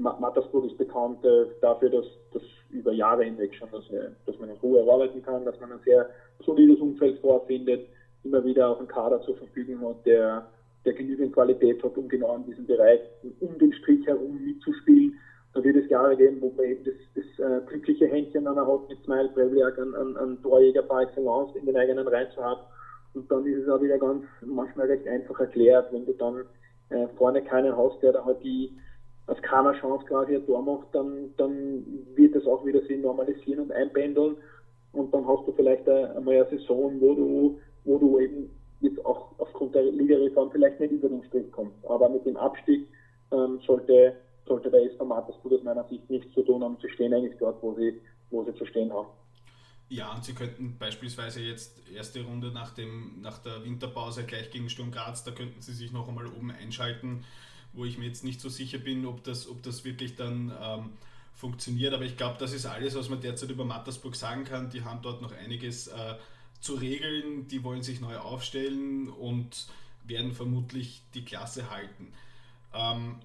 [SPEAKER 3] Mattersburg ist bekannt äh, dafür, dass, dass über Jahre hinweg schon, dass, äh, dass man in Ruhe arbeiten kann, dass man ein sehr solides Umfeld vorfindet, immer wieder auch einen Kader zur Verfügung hat, der, der genügend Qualität hat, um genau in diesem Bereich um den Strich herum mitzuspielen. Da wird es Jahre geben, wo man eben das, das äh, glückliche Händchen dann hat, mit Smile Brevliak an, an, an Torjäger par excellence in den eigenen Reihen zu haben. Und dann ist es auch wieder ganz manchmal recht einfach erklärt, wenn du dann äh, vorne keinen hast, der da halt die als keiner Chance quasi ein Tor macht, dann, dann wird das auch wieder sich normalisieren und einpendeln. Und dann hast du vielleicht einmal eine Saison, wo du, wo du eben jetzt auch aufgrund der Ligareform vielleicht nicht über den Strich kommst. Aber mit dem Abstieg ähm, sollte, sollte der SV Mattersburg aus meiner Sicht nichts zu tun haben. Sie stehen eigentlich dort, wo sie, wo sie zu stehen haben.
[SPEAKER 2] Ja, und sie könnten beispielsweise jetzt erste Runde nach, dem, nach der Winterpause gleich gegen Sturm Graz, da könnten sie sich noch einmal oben einschalten wo ich mir jetzt nicht so sicher bin, ob das, ob das wirklich dann ähm, funktioniert. Aber ich glaube, das ist alles, was man derzeit über Mattersburg sagen kann. Die haben dort noch einiges äh, zu regeln, die wollen sich neu aufstellen und werden vermutlich die Klasse halten. Ähm,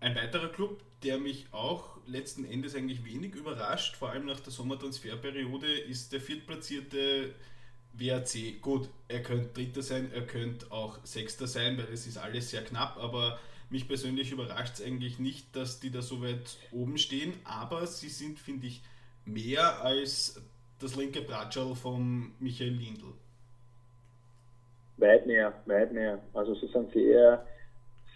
[SPEAKER 2] ein weiterer Club, der mich auch letzten Endes eigentlich wenig überrascht, vor allem nach der Sommertransferperiode, ist der viertplatzierte WAC. Gut, er könnte Dritter sein, er könnte auch Sechster sein, weil es ist alles sehr knapp, aber mich persönlich überrascht es eigentlich nicht, dass die da so weit oben stehen, aber sie sind, finde ich, mehr als das linke Bratschal von Michael Lindl.
[SPEAKER 3] Weit mehr, weit mehr. Also sie sind sehr,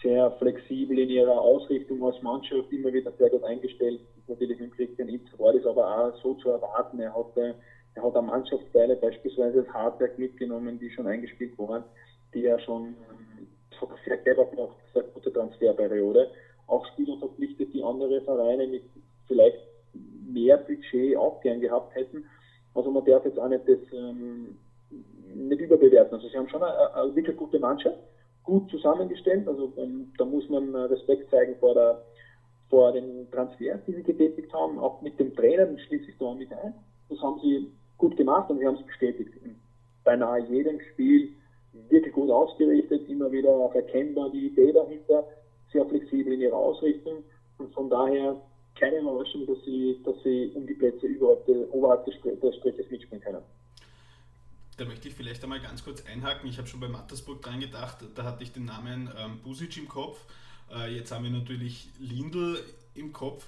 [SPEAKER 3] sehr flexibel in ihrer Ausrichtung als Mannschaft, immer wieder sehr gut eingestellt. Natürlich mit Christian Itz war das aber auch so zu erwarten. Er hatte, er hat auch Mannschaftsteile, beispielsweise das Hardwerk mitgenommen, die schon eingespielt waren, die er schon sehr clever gemacht, sehr gute Transferperiode. Auch Spieler verpflichtet, die andere Vereine mit vielleicht mehr Budget auch gern gehabt hätten. Also man darf jetzt auch nicht das ähm, nicht überbewerten. Also sie haben schon eine, eine wirklich gute Mannschaft, gut zusammengestellt. Also ähm, da muss man Respekt zeigen vor der vor den Transfers, die sie getätigt haben, auch mit dem Trainer, den schließe ich da mit ein. Das haben sie gut gemacht und wir haben es bestätigt. In beinahe jedem Spiel wirklich gut ausgerichtet, immer wieder auch erkennbar die Idee dahinter, sehr flexibel in ihrer Ausrichtung und von daher keine Überraschung, dass sie, dass sie um die Plätze überhaupt, oberhalb des, des Striches mitspielen können.
[SPEAKER 2] Da möchte ich vielleicht einmal ganz kurz einhaken. Ich habe schon bei Mattersburg dran gedacht, da hatte ich den Namen ähm, Busic im Kopf. Äh, jetzt haben wir natürlich Lindl im Kopf.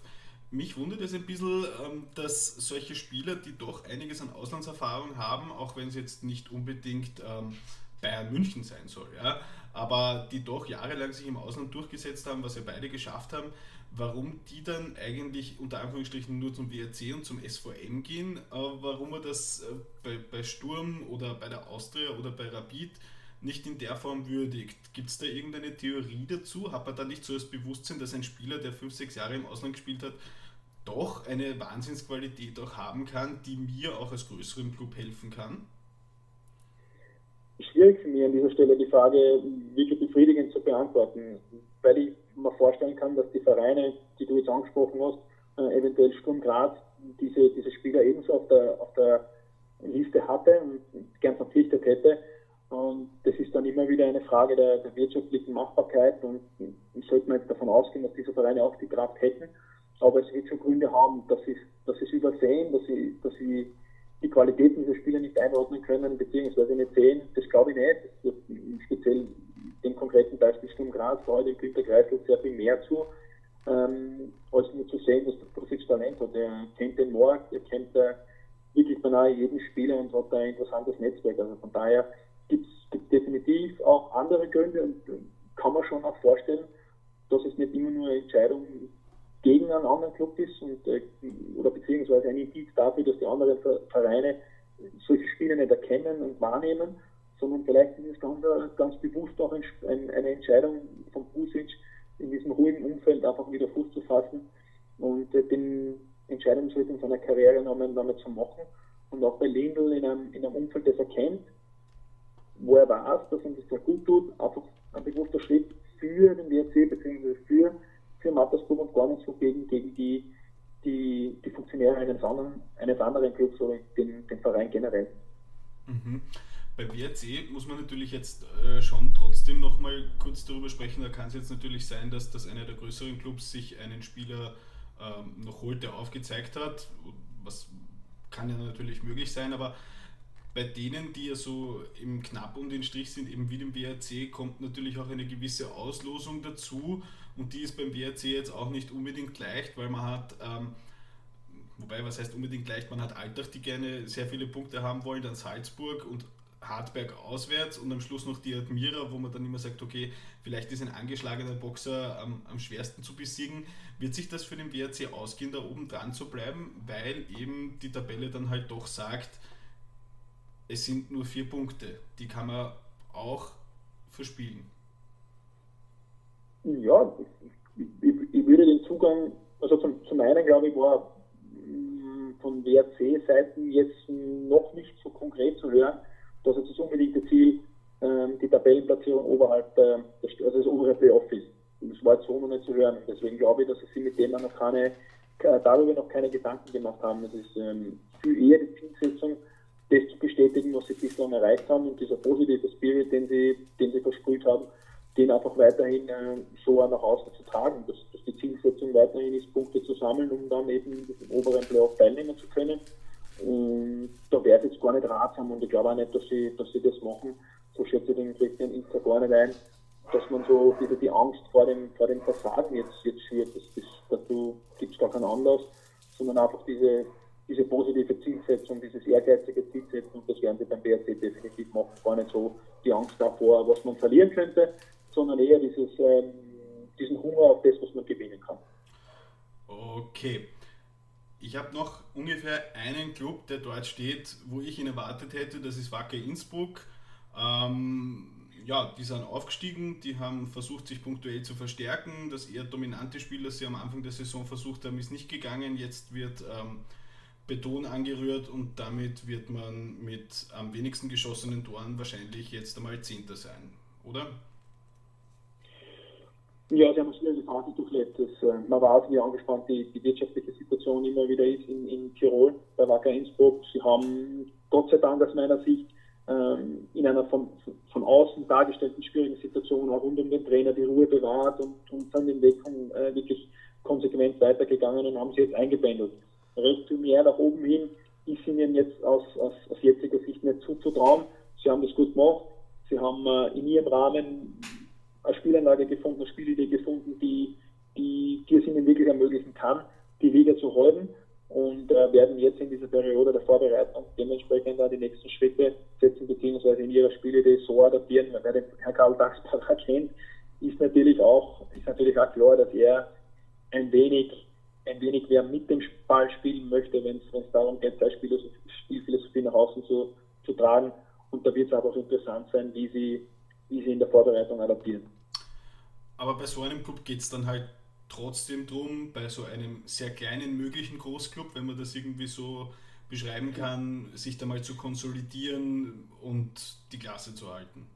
[SPEAKER 2] Mich wundert es ein bisschen, ähm, dass solche Spieler, die doch einiges an Auslandserfahrung haben, auch wenn es jetzt nicht unbedingt ähm, Bayern München sein soll, ja, aber die doch jahrelang sich im Ausland durchgesetzt haben, was wir beide geschafft haben, warum die dann eigentlich unter Anführungsstrichen nur zum WRC und zum SVM gehen, warum man das äh, bei, bei Sturm oder bei der Austria oder bei Rapid nicht in der Form würdigt. Gibt es da irgendeine Theorie dazu? Hat man da nicht so das Bewusstsein, dass ein Spieler, der fünf, sechs Jahre im Ausland gespielt hat, doch eine Wahnsinnsqualität auch haben kann, die mir auch als größerem Club helfen kann?
[SPEAKER 3] Schwierig für mich an dieser Stelle die Frage wirklich befriedigend zu beantworten, weil ich mir vorstellen kann, dass die Vereine, die du jetzt angesprochen hast, äh, eventuell Sturm Graz diese, diese Spieler ebenso auf der, auf der Liste hatte und gern verpflichtet hätte. Und das ist dann immer wieder eine Frage der, der wirtschaftlichen Machbarkeit und sollte mal jetzt davon ausgehen, dass diese Vereine auch die Kraft hätten. Aber es wird schon Gründe haben, dass sie, dass es übersehen, dass sie, dass sie die Qualitäten dieser Spieler nicht einordnen können, beziehungsweise nicht sehen. Das glaube ich nicht. Speziell dem konkreten Beispiel Sturm Graz traue dem Günter Greifel sehr viel mehr zu, ähm, als nur zu sehen, dass der Profis Talent hat. Er kennt den Markt, er kennt äh, wirklich beinahe jeden Spieler und hat ein interessantes Netzwerk. Also von daher gibt es definitiv auch andere Gründe und äh, kann man schon auch vorstellen, dass es nicht immer nur eine Entscheidung gegen einen anderen Club ist und, äh, oder beziehungsweise ein Indiz dafür, dass die anderen Vereine solche Spiele nicht erkennen und wahrnehmen, sondern vielleicht ist es ganz, ganz bewusst auch ein, ein, eine Entscheidung von Pusic, in diesem ruhigen Umfeld einfach wieder Fuß zu fassen und äh, den Entscheidungsschritt in seiner Karriere nochmal, nochmal zu machen. Und auch bei Lindl in einem, in einem Umfeld, das er kennt, wo er weiß, dass ihm das sehr gut tut, einfach ein bewusster Schritt für den WRC bzw. für, für Mattersburg und gar nicht so gegen, gegen die, die, die Funktionäre eines anderen, eines anderen Clubs oder den, den Verein generell.
[SPEAKER 2] Mhm. Bei WRC muss man natürlich jetzt äh, schon trotzdem noch mal kurz darüber sprechen. Da kann es jetzt natürlich sein, dass, dass einer der größeren Clubs sich einen Spieler ähm, noch holt, der aufgezeigt hat. Was kann ja natürlich möglich sein, aber bei denen, die ja so im knapp um den Strich sind, eben wie dem WRC, kommt natürlich auch eine gewisse Auslosung dazu und die ist beim WRC jetzt auch nicht unbedingt leicht, weil man hat, ähm, wobei was heißt unbedingt leicht, man hat Alltag, die gerne sehr viele Punkte haben wollen, dann Salzburg und Hartberg auswärts und am Schluss noch die Admira, wo man dann immer sagt, okay, vielleicht ist ein angeschlagener Boxer am, am schwersten zu besiegen. Wird sich das für den WRC ausgehen, da oben dran zu bleiben, weil eben die Tabelle dann halt doch sagt, es sind nur vier Punkte. Die kann man auch verspielen.
[SPEAKER 3] Ja, ich, ich, würde den Zugang, also zum, zum einen glaube ich, war mm, von WRC-Seiten jetzt noch nicht so konkret zu hören, dass jetzt das unbedingte Ziel ähm, die Tabellenplatzierung oberhalb der, also das obere Playoff ist. Das war jetzt so noch nicht zu hören. Deswegen glaube ich, dass sie mit dem noch keine, darüber noch keine Gedanken gemacht haben. Es ist ähm, viel eher die Zielsetzung, das zu bestätigen, was sie bislang erreicht haben und dieser positive Spirit, den sie, den sie versprüht haben, den einfach weiterhin äh, so nach außen zu tragen. Dass, dass, die Zielsetzung weiterhin ist, Punkte zu sammeln, um dann eben im oberen Playoff teilnehmen zu können. Und da wäre es jetzt gar nicht ratsam und ich glaube auch nicht, dass sie, dass sie das machen. So schätze ich den Christian Insta gar nicht ein, dass man so wieder die Angst vor dem, vor dem Versagen jetzt, jetzt schürt. Das, das, dazu gibt es gar keinen Anlass, sondern einfach diese, diese positive Zielsetzung, dieses ehrgeizige Zielsetzung, das werden sie beim BRC definitiv machen. Gar nicht so die Angst davor, was man verlieren könnte, sondern eher dieses, ähm, diesen Hunger auf das, was man gewinnen kann.
[SPEAKER 2] Okay. Ich habe noch ungefähr einen Club, der dort steht, wo ich ihn erwartet hätte. Das ist Wacker Innsbruck. Ähm, ja, die sind aufgestiegen, die haben versucht, sich punktuell zu verstärken. Das eher dominante Spiel, das sie am Anfang der Saison versucht haben, ist nicht gegangen. Jetzt wird ähm, Beton angerührt und damit wird man mit am wenigsten geschossenen Toren wahrscheinlich jetzt einmal Zehnter sein, oder?
[SPEAKER 3] Ja, sie haben eine schwierige Phase durchlebt. Das, äh, man weiß, wie angespannt die, die wirtschaftliche Situation immer wieder ist in, in Tirol, bei Wacker Innsbruck. Sie haben Gott sei Dank aus meiner Sicht ähm, in einer von, von außen dargestellten schwierigen Situation auch rund um den Trainer die Ruhe bewahrt und, und sind den Weg äh, wirklich konsequent weitergegangen und haben sie jetzt eingebändelt. Recht viel mehr nach oben hin ist ihnen jetzt aus, aus, aus jetziger Sicht nicht zuzutrauen. Sie haben das gut gemacht. Sie haben äh, in ihrem Rahmen eine Spielanlage gefunden, eine Spielidee gefunden, die, die, die es ihnen wirklich ermöglichen kann, die Liga zu halten und äh, werden jetzt in dieser Periode der Vorbereitung dementsprechend auch die nächsten Schritte setzen, beziehungsweise in ihrer Spielidee so adaptieren. Wer den Herr Karl Dachsbacher kennt, ist natürlich auch, ist natürlich auch klar, dass er ein wenig, ein wenig wer mit dem Ball spielen möchte, wenn es darum geht, seine Spielphilosophie nach außen zu, zu tragen. Und da wird es auch interessant sein, wie sie, wie sie in der Vorbereitung adaptieren.
[SPEAKER 2] Aber bei so einem Club geht es dann halt trotzdem drum, bei so einem sehr kleinen möglichen Großclub, wenn man das irgendwie so beschreiben kann, sich da mal zu konsolidieren und die Klasse zu halten.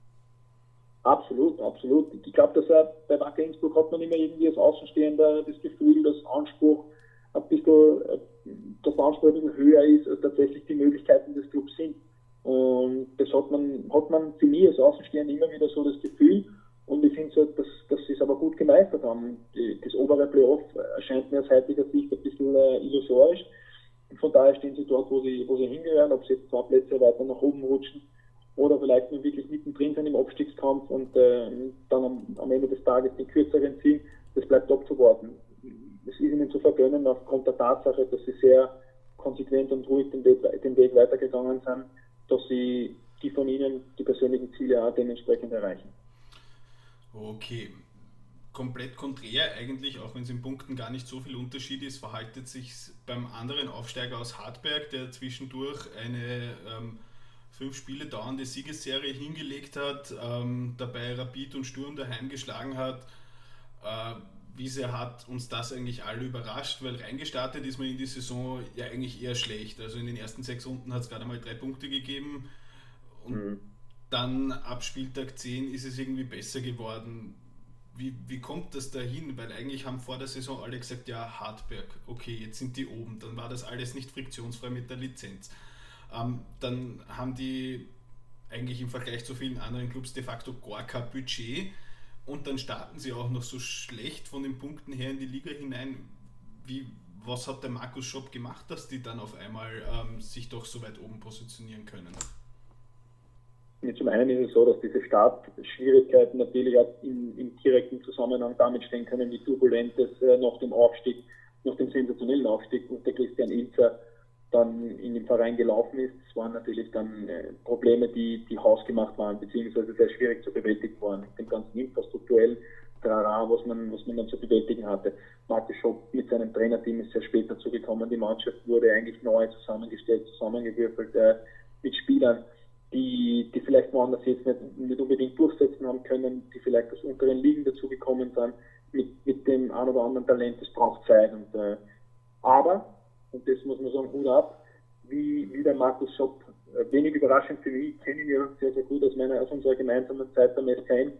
[SPEAKER 3] Absolut, absolut. Ich glaube, dass er bei Wacker Innsbruck hat man immer irgendwie als Außenstehender das Gefühl, dass Anspruch ein bisschen, dass der Anspruch ein bisschen höher ist, als tatsächlich die Möglichkeiten des Clubs sind. Und das hat man, hat man für mich als Außenstehender immer wieder so das Gefühl. Und ich finde so, dass, dass sie es aber gut gemeistert haben. Die, das obere Playoff erscheint mir aus heutiger Sicht ein bisschen äh, illusorisch. Von daher stehen sie dort, wo sie, wo sie hingehören, ob sie jetzt zwei Plätze weiter nach oben rutschen oder vielleicht nur wirklich mittendrin sind im Abstiegskampf und äh, dann am, am, Ende des Tages den kürzeren ziehen, das bleibt abzuwarten. Es ist ihnen zu vergönnen aufgrund der Tatsache, dass sie sehr konsequent und ruhig den Weg, den Weg weitergegangen sind, dass sie die von ihnen die persönlichen Ziele auch dementsprechend erreichen.
[SPEAKER 2] Okay. Komplett konträr eigentlich, auch wenn es in Punkten gar nicht so viel Unterschied ist, verhaltet sich beim anderen Aufsteiger aus Hartberg, der zwischendurch eine ähm, fünf Spiele dauernde Siegesserie hingelegt hat, ähm, dabei Rapid und Sturm daheim geschlagen hat. Äh, wie sehr hat uns das eigentlich alle überrascht, weil reingestartet ist man in die Saison ja eigentlich eher schlecht. Also in den ersten sechs Runden hat es gerade mal drei Punkte gegeben und mhm dann ab Spieltag 10 ist es irgendwie besser geworden. Wie, wie kommt das dahin? Weil eigentlich haben vor der Saison alle gesagt, ja, Hartberg, okay, jetzt sind die oben. Dann war das alles nicht friktionsfrei mit der Lizenz. Ähm, dann haben die eigentlich im Vergleich zu vielen anderen Clubs de facto gar kein Budget. Und dann starten sie auch noch so schlecht von den Punkten her in die Liga hinein. Wie, was hat der Markus Schopp gemacht, dass die dann auf einmal ähm, sich doch so weit oben positionieren können?
[SPEAKER 3] Zum einen ist es so, dass diese Startschwierigkeiten natürlich auch in, im direkten Zusammenhang damit stehen können, wie turbulent es äh, nach dem Aufstieg, nach dem sensationellen Aufstieg unter Christian Ilzer dann in den Verein gelaufen ist. Es waren natürlich dann äh, Probleme, die, die hausgemacht waren, beziehungsweise sehr schwierig zu bewältigen waren. Mit dem ganzen infrastrukturell Trara, was man, was man dann zu bewältigen hatte. Markus Schopp mit seinem Trainerteam ist sehr spät dazu gekommen. Die Mannschaft wurde eigentlich neu zusammengestellt, zusammengewürfelt äh, mit Spielern die, die vielleicht woanders jetzt nicht, nicht unbedingt durchsetzen haben können, die vielleicht aus unteren Ligen dazugekommen sind, mit, mit dem ein oder anderen Talent, das braucht Zeit. Und, äh, aber, und das muss man sagen, Hut ab, wie, wie der Markus Schopp, äh, wenig überraschend für mich, ich kenne ihn ja sehr, sehr gut aus, meiner, aus unserer gemeinsamen Zeit beim SKN.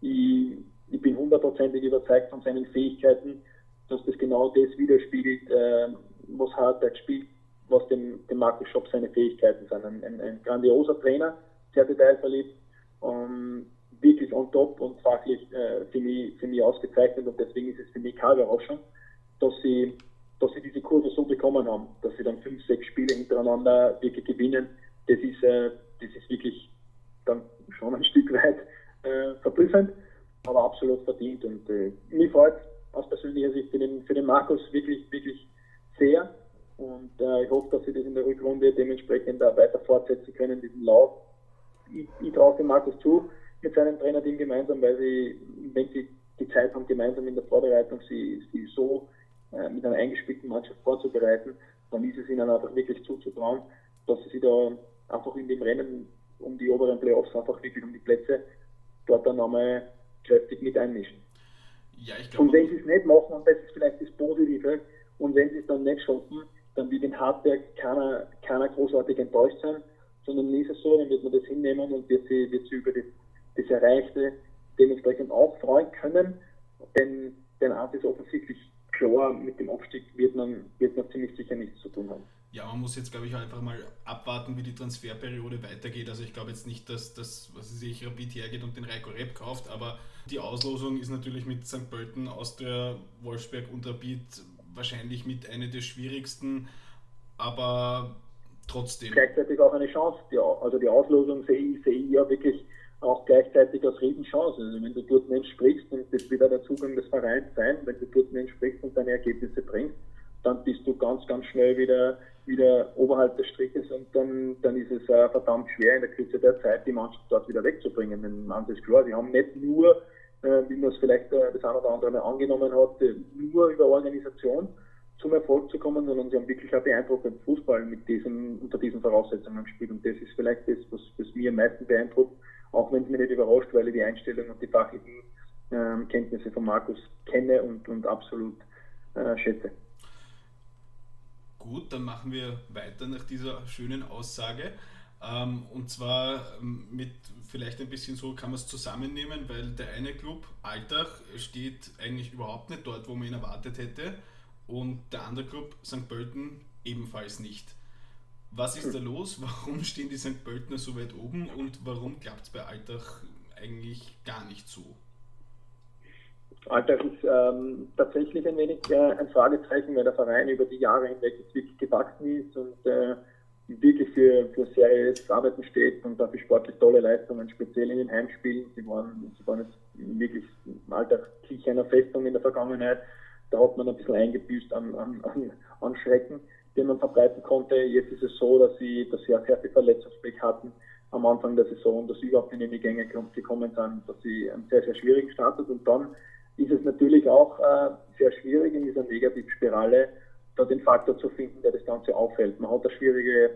[SPEAKER 3] Ich, ich bin hundertprozentig überzeugt von seinen Fähigkeiten, dass das genau das widerspiegelt, äh, was Hartberg spielt was dem, dem Markus Schopp seine Fähigkeiten sind. Ein, ein, ein grandioser Trainer, sehr detailverliebt, ähm, wirklich on top und fachlich äh, für, mich, für mich ausgezeichnet und deswegen ist es für mich keine Überraschung, dass sie, dass sie diese Kurve so bekommen haben, dass sie dann fünf, sechs Spiele hintereinander wirklich gewinnen. Das ist, äh, das ist wirklich dann schon ein Stück weit äh, verblüffend, aber absolut verdient und äh, mich freut aus persönlicher Sicht für den, für den Markus wirklich, wirklich sehr und äh, ich hoffe, dass sie das in der Rückrunde dementsprechend auch weiter fortsetzen können, diesen Lauf. Ich, ich traue dem Markus zu, mit seinem Trainerteam gemeinsam, weil sie, wenn sie die Zeit haben, gemeinsam in der Vorbereitung, sie, sie so äh, mit einer eingespielten Mannschaft vorzubereiten, dann ist es ihnen einfach wirklich zuzutrauen, dass sie sich da einfach in dem Rennen um die oberen Playoffs, einfach wirklich um die Plätze, dort dann nochmal kräftig mit einmischen. Ja, ich glaube. Und wenn sie es nicht machen, und das ist vielleicht das Positive, und wenn sie es dann nicht schaffen, dann wird in Hartberg keiner, keiner großartig enttäuscht sein, sondern ist es so, dann wird man das hinnehmen und wird sie, wird sie über das, das Erreichte dementsprechend auch freuen können. denn, denn Art ist offensichtlich klar, mit dem Aufstieg wird man, wird man ziemlich sicher nichts zu tun haben.
[SPEAKER 2] Ja, man muss jetzt, glaube ich, einfach mal abwarten, wie die Transferperiode weitergeht. Also ich glaube jetzt nicht, dass das, was sich Rapid hergeht und den Reiko Rep kauft, aber die Auslosung ist natürlich mit St. Pölten, Austria, Wolfsberg und Rapid wahrscheinlich mit einer der schwierigsten, aber trotzdem.
[SPEAKER 3] Gleichzeitig auch eine Chance. Die, also die Auslosung sehe ich, sehe ich ja wirklich auch gleichzeitig als Riesenchance. Also wenn du dort entsprichst und das wieder der Zugang des Vereins sein, wenn du dort entsprichst und deine Ergebnisse bringst, dann bist du ganz, ganz schnell wieder, wieder oberhalb des Striches und dann, dann ist es äh, verdammt schwer in der Kürze der Zeit, die Mannschaft dort wieder wegzubringen. Man ist klar, sie haben nicht nur, äh, wie man es vielleicht äh, das eine oder andere mal angenommen hat, äh, nur über Organisation zum Erfolg zu kommen, sondern sie haben wirklich auch beeindruckenden Fußball mit diesen, unter diesen Voraussetzungen gespielt. Und das ist vielleicht das, was, was mir am meisten beeindruckt, auch wenn es mich nicht überrascht, weil ich die Einstellung und die fachlichen ähm, Kenntnisse von Markus kenne und, und absolut äh, schätze.
[SPEAKER 2] Gut, dann machen wir weiter nach dieser schönen Aussage. Ähm, und zwar ähm, mit vielleicht ein bisschen so kann man es zusammennehmen, weil der eine Club, Altach, steht eigentlich überhaupt nicht dort, wo man ihn erwartet hätte. Und der andere Club, St. Pölten, ebenfalls nicht. Was ist da los? Warum stehen die St. Pöltener so weit oben und warum klappt es bei Altach eigentlich gar nicht so?
[SPEAKER 3] Alltag ist ähm, tatsächlich ein wenig äh, ein Fragezeichen, weil der Verein über die Jahre hinweg jetzt wirklich gewachsen ist und äh, wirklich für, für seriöses Arbeiten steht und dafür sportlich tolle Leistungen, speziell in den Heimspielen. Sie waren, sie waren jetzt wirklich Alltag sicher einer Festung in der Vergangenheit. Da hat man ein bisschen eingebüßt an, an, an, an Schrecken, den man verbreiten konnte. Jetzt ist es so, dass sie, dass sie auch sehr viel Verletzungsblick hatten am Anfang der Saison, dass sie überhaupt nicht in die Gänge gekommen sind, dass sie einen sehr, sehr schwierigen Start und dann ist es natürlich auch äh, sehr schwierig in dieser Negativspirale da den Faktor zu finden, der das Ganze aufhält. Man hat eine schwierige,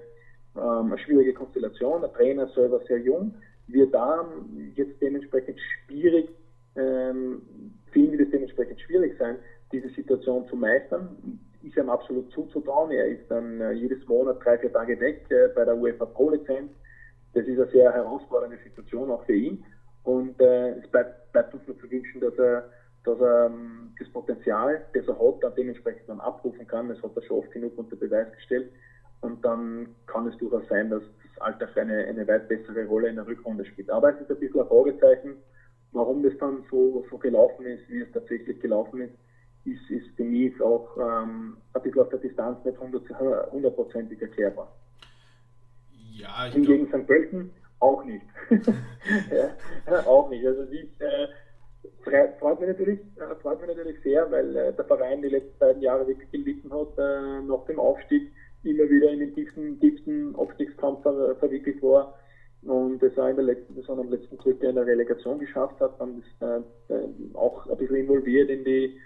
[SPEAKER 3] ähm, eine schwierige Konstellation, der Trainer selber sehr jung, wird da jetzt dementsprechend schwierig, ähm, vielen wird es dementsprechend schwierig sein, diese Situation zu meistern. Ist ihm absolut zuzutrauen. Er ist dann äh, jedes Monat drei, vier Tage weg äh, bei der UEFA Pro-Lizenz. Das ist eine sehr herausfordernde Situation auch für ihn. Und äh, es bleibt, bleibt uns nur zu wünschen, dass er dass er ähm, das Potenzial, das er hat, dann dementsprechend dann abrufen kann. Das hat er schon oft genug unter Beweis gestellt. Und dann kann es durchaus sein, dass das Alltag eine, eine weit bessere Rolle in der Rückrunde spielt. Aber es ist ein bisschen ein Fragezeichen, warum das dann so, so gelaufen ist, wie es tatsächlich gelaufen ist, ist, ist für mich auch ähm, ein bisschen auf der Distanz nicht hundertprozentig erklärbar.
[SPEAKER 2] Ja,
[SPEAKER 3] Hingegen St. Pölten auch nicht. ja, auch nicht. Also ich, äh, freut mich natürlich, äh, freut mich natürlich sehr, weil äh, der Verein die letzten beiden Jahre wirklich gelitten hat, äh, nach dem Aufstieg immer wieder in den tiefsten, tiefsten Abstiegskampf ver verwickelt war und es auch in der letzten Saison am letzten Drücker in der Relegation geschafft hat, dann ist äh, auch ein bisschen involviert in die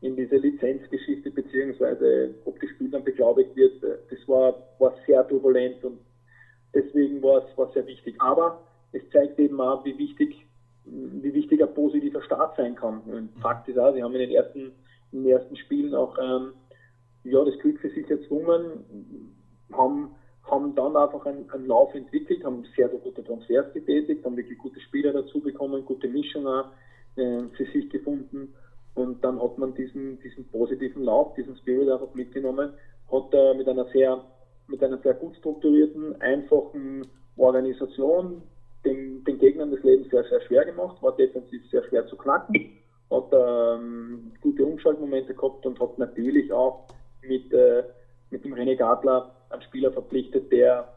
[SPEAKER 3] in diese Lizenzgeschichte beziehungsweise ob das Spiel dann beglaubigt wird, das war, war sehr turbulent und deswegen war es war sehr wichtig. Aber es zeigt eben auch, wie wichtig wie wichtig ein positiver Start sein kann. Und Fakt ist auch, sie haben in den ersten, in den ersten Spielen auch ähm, ja, das Glück für sich erzwungen, haben, haben dann einfach einen, einen Lauf entwickelt, haben sehr, sehr gute Transfers getätigt, haben wirklich gute Spieler dazu bekommen, gute Mischungen äh, für sich gefunden. Und dann hat man diesen, diesen positiven Lauf, diesen Spirit einfach mitgenommen, hat äh, mit einer sehr mit einer sehr gut strukturierten, einfachen Organisation, den, den Gegnern das Leben sehr, sehr schwer gemacht, war defensiv sehr schwer zu knacken, hat ähm, gute Umschaltmomente gehabt und hat natürlich auch mit, äh, mit dem René Gadler einen Spieler verpflichtet, der,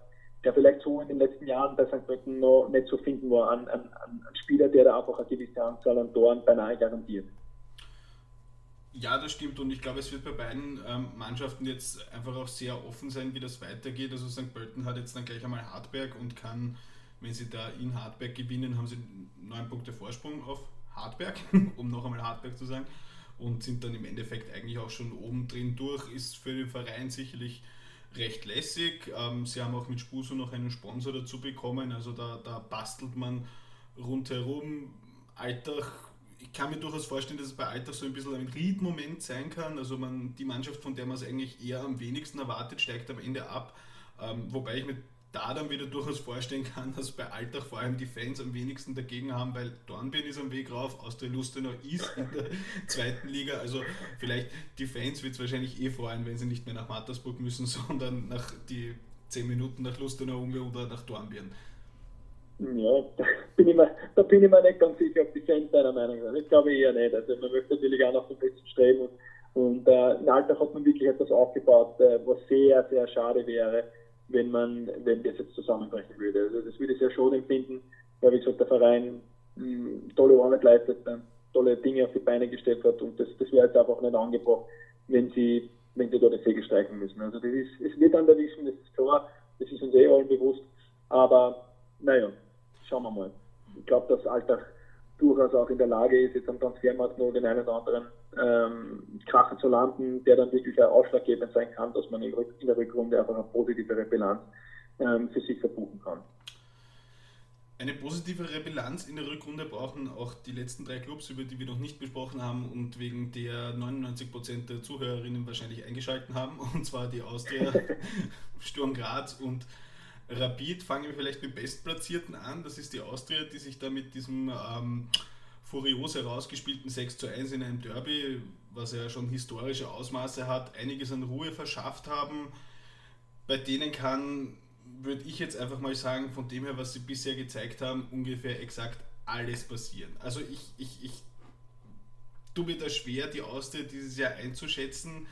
[SPEAKER 3] der vielleicht so in den letzten Jahren bei St. Pölten noch nicht zu finden war. Ein, ein, ein Spieler, der da einfach eine gewisse Anzahl an Toren beinahe garantiert.
[SPEAKER 2] Ja, das stimmt und ich glaube, es wird bei beiden ähm, Mannschaften jetzt einfach auch sehr offen sein, wie das weitergeht. Also St. Pölten hat jetzt dann gleich einmal Hartberg und kann wenn sie da in Hartberg gewinnen, haben sie neun Punkte Vorsprung auf Hartberg, um noch einmal Hartberg zu sagen, und sind dann im Endeffekt eigentlich auch schon oben drin durch. Ist für den Verein sicherlich recht lässig. Ähm, sie haben auch mit Spuso noch einen Sponsor dazu bekommen, also da, da bastelt man rundherum. Alltag, ich kann mir durchaus vorstellen, dass es bei Alltag so ein bisschen ein Riedmoment sein kann. Also man, die Mannschaft, von der man es eigentlich eher am wenigsten erwartet, steigt am Ende ab. Ähm, wobei ich mir da dann wieder durchaus vorstellen kann, dass bei Alltag vor allem die Fans am wenigsten dagegen haben, weil Dornbirn ist am Weg rauf, Austria Lustenau ist in der zweiten Liga. Also vielleicht die Fans wird es wahrscheinlich eh freuen, wenn sie nicht mehr nach Mattersburg müssen, sondern nach die 10 Minuten nach Lustenau oder nach Dornbirn.
[SPEAKER 3] Ja, bin, ich mir, da bin ich mir nicht ganz sicher, ob die Fans deiner Meinung sind. Ich glaube eher nicht. Also man möchte natürlich auch nach dem Besten streben. Und, und äh, in Alltag hat man wirklich etwas aufgebaut, äh, was sehr, sehr schade wäre wenn man, wenn das jetzt zusammenbrechen würde. Also das würde ich sehr schon empfinden, weil wie gesagt der Verein mh, hm, tolle Arbeit leistet, äh, tolle Dinge auf die Beine gestellt hat und das, das wäre jetzt einfach nicht angebracht, wenn sie, wenn sie da den Segel streichen müssen. Also das ist, es wird an der Wissen, das ist klar, das ist uns eh allen bewusst, aber naja, schauen wir mal. Ich glaube, dass Alltag durchaus auch in der Lage ist, jetzt am Transfermarkt noch den einen oder anderen ähm, Kracher zu landen, der dann wirklich ausschlaggebend sein kann, dass man in, der Rückrunde einfach eine positivere Bilanz ähm, für sich verbuchen kann.
[SPEAKER 2] Eine positivere Bilanz in der Rückrunde brauchen auch die letzten drei Clubs, über die wir noch nicht besprochen haben und wegen der 99% der Zuhörerinnen wahrscheinlich eingeschaltet haben, und zwar die Austria, Sturm Graz und Rapid. Fangen wir vielleicht mit Bestplatzierten an. Das ist die Austria, die sich da mit diesem ähm, furios herausgespielten 6 zu 1 in einem Derby, was ja schon historische Ausmaße hat, einiges an Ruhe verschafft haben. Bei denen kann, würde ich jetzt einfach mal sagen, von dem her, was sie bisher gezeigt haben, ungefähr exakt alles passieren. Also ich, ich, ich tue mir da schwer, die Austria dieses Jahr einzuschätzen.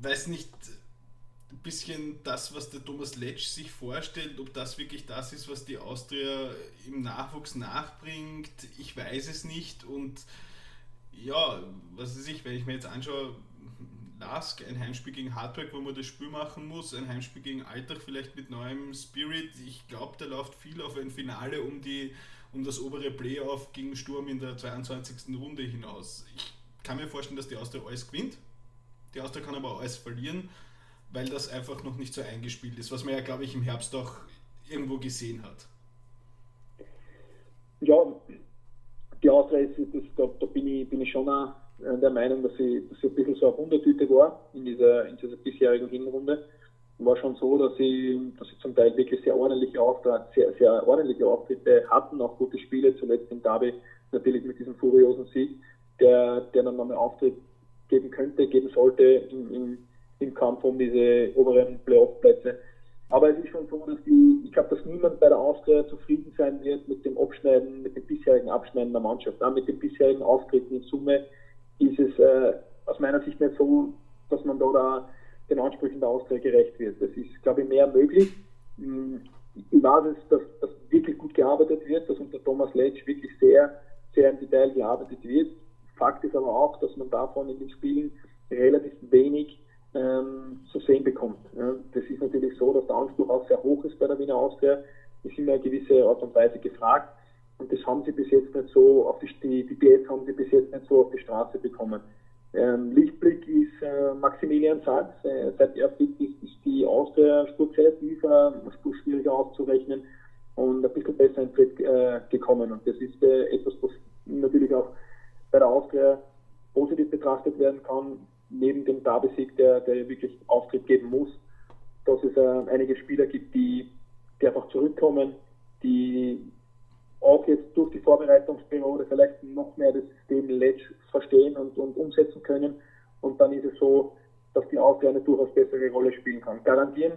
[SPEAKER 2] Weiß nicht, ein bisschen das, was der Thomas Letsch sich vorstellt, ob das wirklich das ist, was die Austria im Nachwuchs nachbringt, ich weiß es nicht. Und ja, was weiß ich, wenn ich mir jetzt anschaue, Lask, ein Heimspiel gegen Hardwork, wo man das Spiel machen muss, ein Heimspiel gegen Alltag vielleicht mit neuem Spirit. Ich glaube, da läuft viel auf ein Finale um, die, um das obere Playoff gegen Sturm in der 22. Runde hinaus. Ich kann mir vorstellen, dass die Austria alles gewinnt. Die Austria kann aber alles verlieren weil das einfach noch nicht so eingespielt ist, was man ja, glaube ich, im Herbst auch irgendwo gesehen hat.
[SPEAKER 3] Ja, die Austria ist, das, da, da bin, ich, bin ich schon auch der Meinung, dass sie, dass ein bisschen so eine Wundertüte war in dieser, in dieser bisherigen Hinrunde. War schon so, dass sie, dass sie zum Teil wirklich sehr ordentliche Auftritte, sehr, sehr ordentliche Auftritte hatten, auch gute Spiele, zuletzt im Derby natürlich mit diesem furiosen Sieg, der, der dann nochmal Auftritt geben könnte, geben sollte im, im im Kampf um diese oberen Playoff-Plätze. Aber es ist schon so, dass die, ich glaube, dass niemand bei der Austria zufrieden sein wird mit dem Abschneiden, mit dem bisherigen Abschneiden der Mannschaft. Auch mit dem bisherigen Auftreten in Summe ist es äh, aus meiner Sicht nicht so, dass man da, da den Ansprüchen der Austria gerecht wird. Das ist, glaube ich, mehr möglich. Hm, ich weiß, dass, dass wirklich gut gearbeitet wird, dass unter Thomas Letsch wirklich sehr, sehr im Detail gearbeitet wird. Fakt ist aber auch, dass man davon in den Spielen relativ wenig ähm, zu sehen bekommt. Ja, das ist natürlich so, dass der Anspruch auch sehr hoch ist bei der Wiener Austria. Sind ja eine gewisse Art und Weise gefragt und das haben sie bis jetzt nicht so auf die, die PS haben sie bis jetzt nicht so auf die Straße bekommen. Ähm, Lichtblick ist äh, Maximilian Sachs. Äh, seit er fit ist, ist die Austria-Spur kreativer, Spur schwieriger auszurechnen und ein bisschen besser in Tritt äh, gekommen. Und das ist äh, etwas, was natürlich auch bei der Austria positiv betrachtet werden kann neben dem Derby-Sieg, der, der wirklich Auftritt geben muss, dass es äh, einige Spieler gibt, die, die einfach zurückkommen, die auch jetzt durch die Vorbereitungsperiode vielleicht noch mehr das System Ledge verstehen und, und umsetzen können. Und dann ist es so, dass die Austria eine durchaus bessere Rolle spielen kann. Garantieren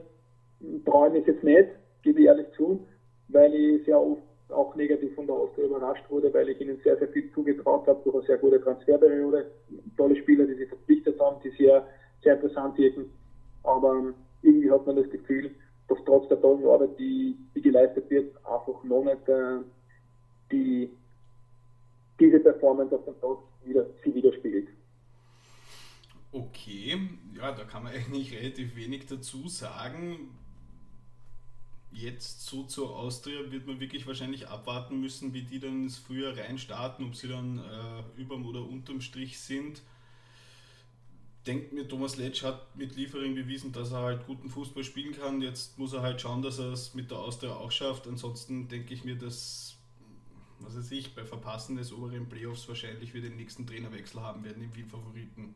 [SPEAKER 3] traue ich jetzt nicht, gebe ich ehrlich zu, weil ich sehr oft auch negativ von der Austria überrascht wurde, weil ich ihnen sehr, sehr viel zugetraut habe durch eine sehr gute Transferperiode. Tolle Spieler, die sie verpflichtet haben, die sehr, sehr interessant wirken. Aber irgendwie hat man das Gefühl, dass trotz der tollen Arbeit, die, die geleistet wird, einfach noch nicht äh, die, diese Performance auf dem Platz wieder, sie widerspiegelt.
[SPEAKER 2] Okay, ja, da kann man eigentlich relativ wenig dazu sagen jetzt so zur Austria wird man wirklich wahrscheinlich abwarten müssen, wie die dann ins Frühjahr reinstarten, ob sie dann äh, überm oder unterm Strich sind. Denkt mir, Thomas Letsch hat mit Liefering bewiesen, dass er halt guten Fußball spielen kann. Jetzt muss er halt schauen, dass er es mit der Austria auch schafft. Ansonsten denke ich mir, dass, was weiß ich, bei Verpassen des oberen Playoffs wahrscheinlich wir den nächsten Trainerwechsel haben werden im Wien-Favoriten.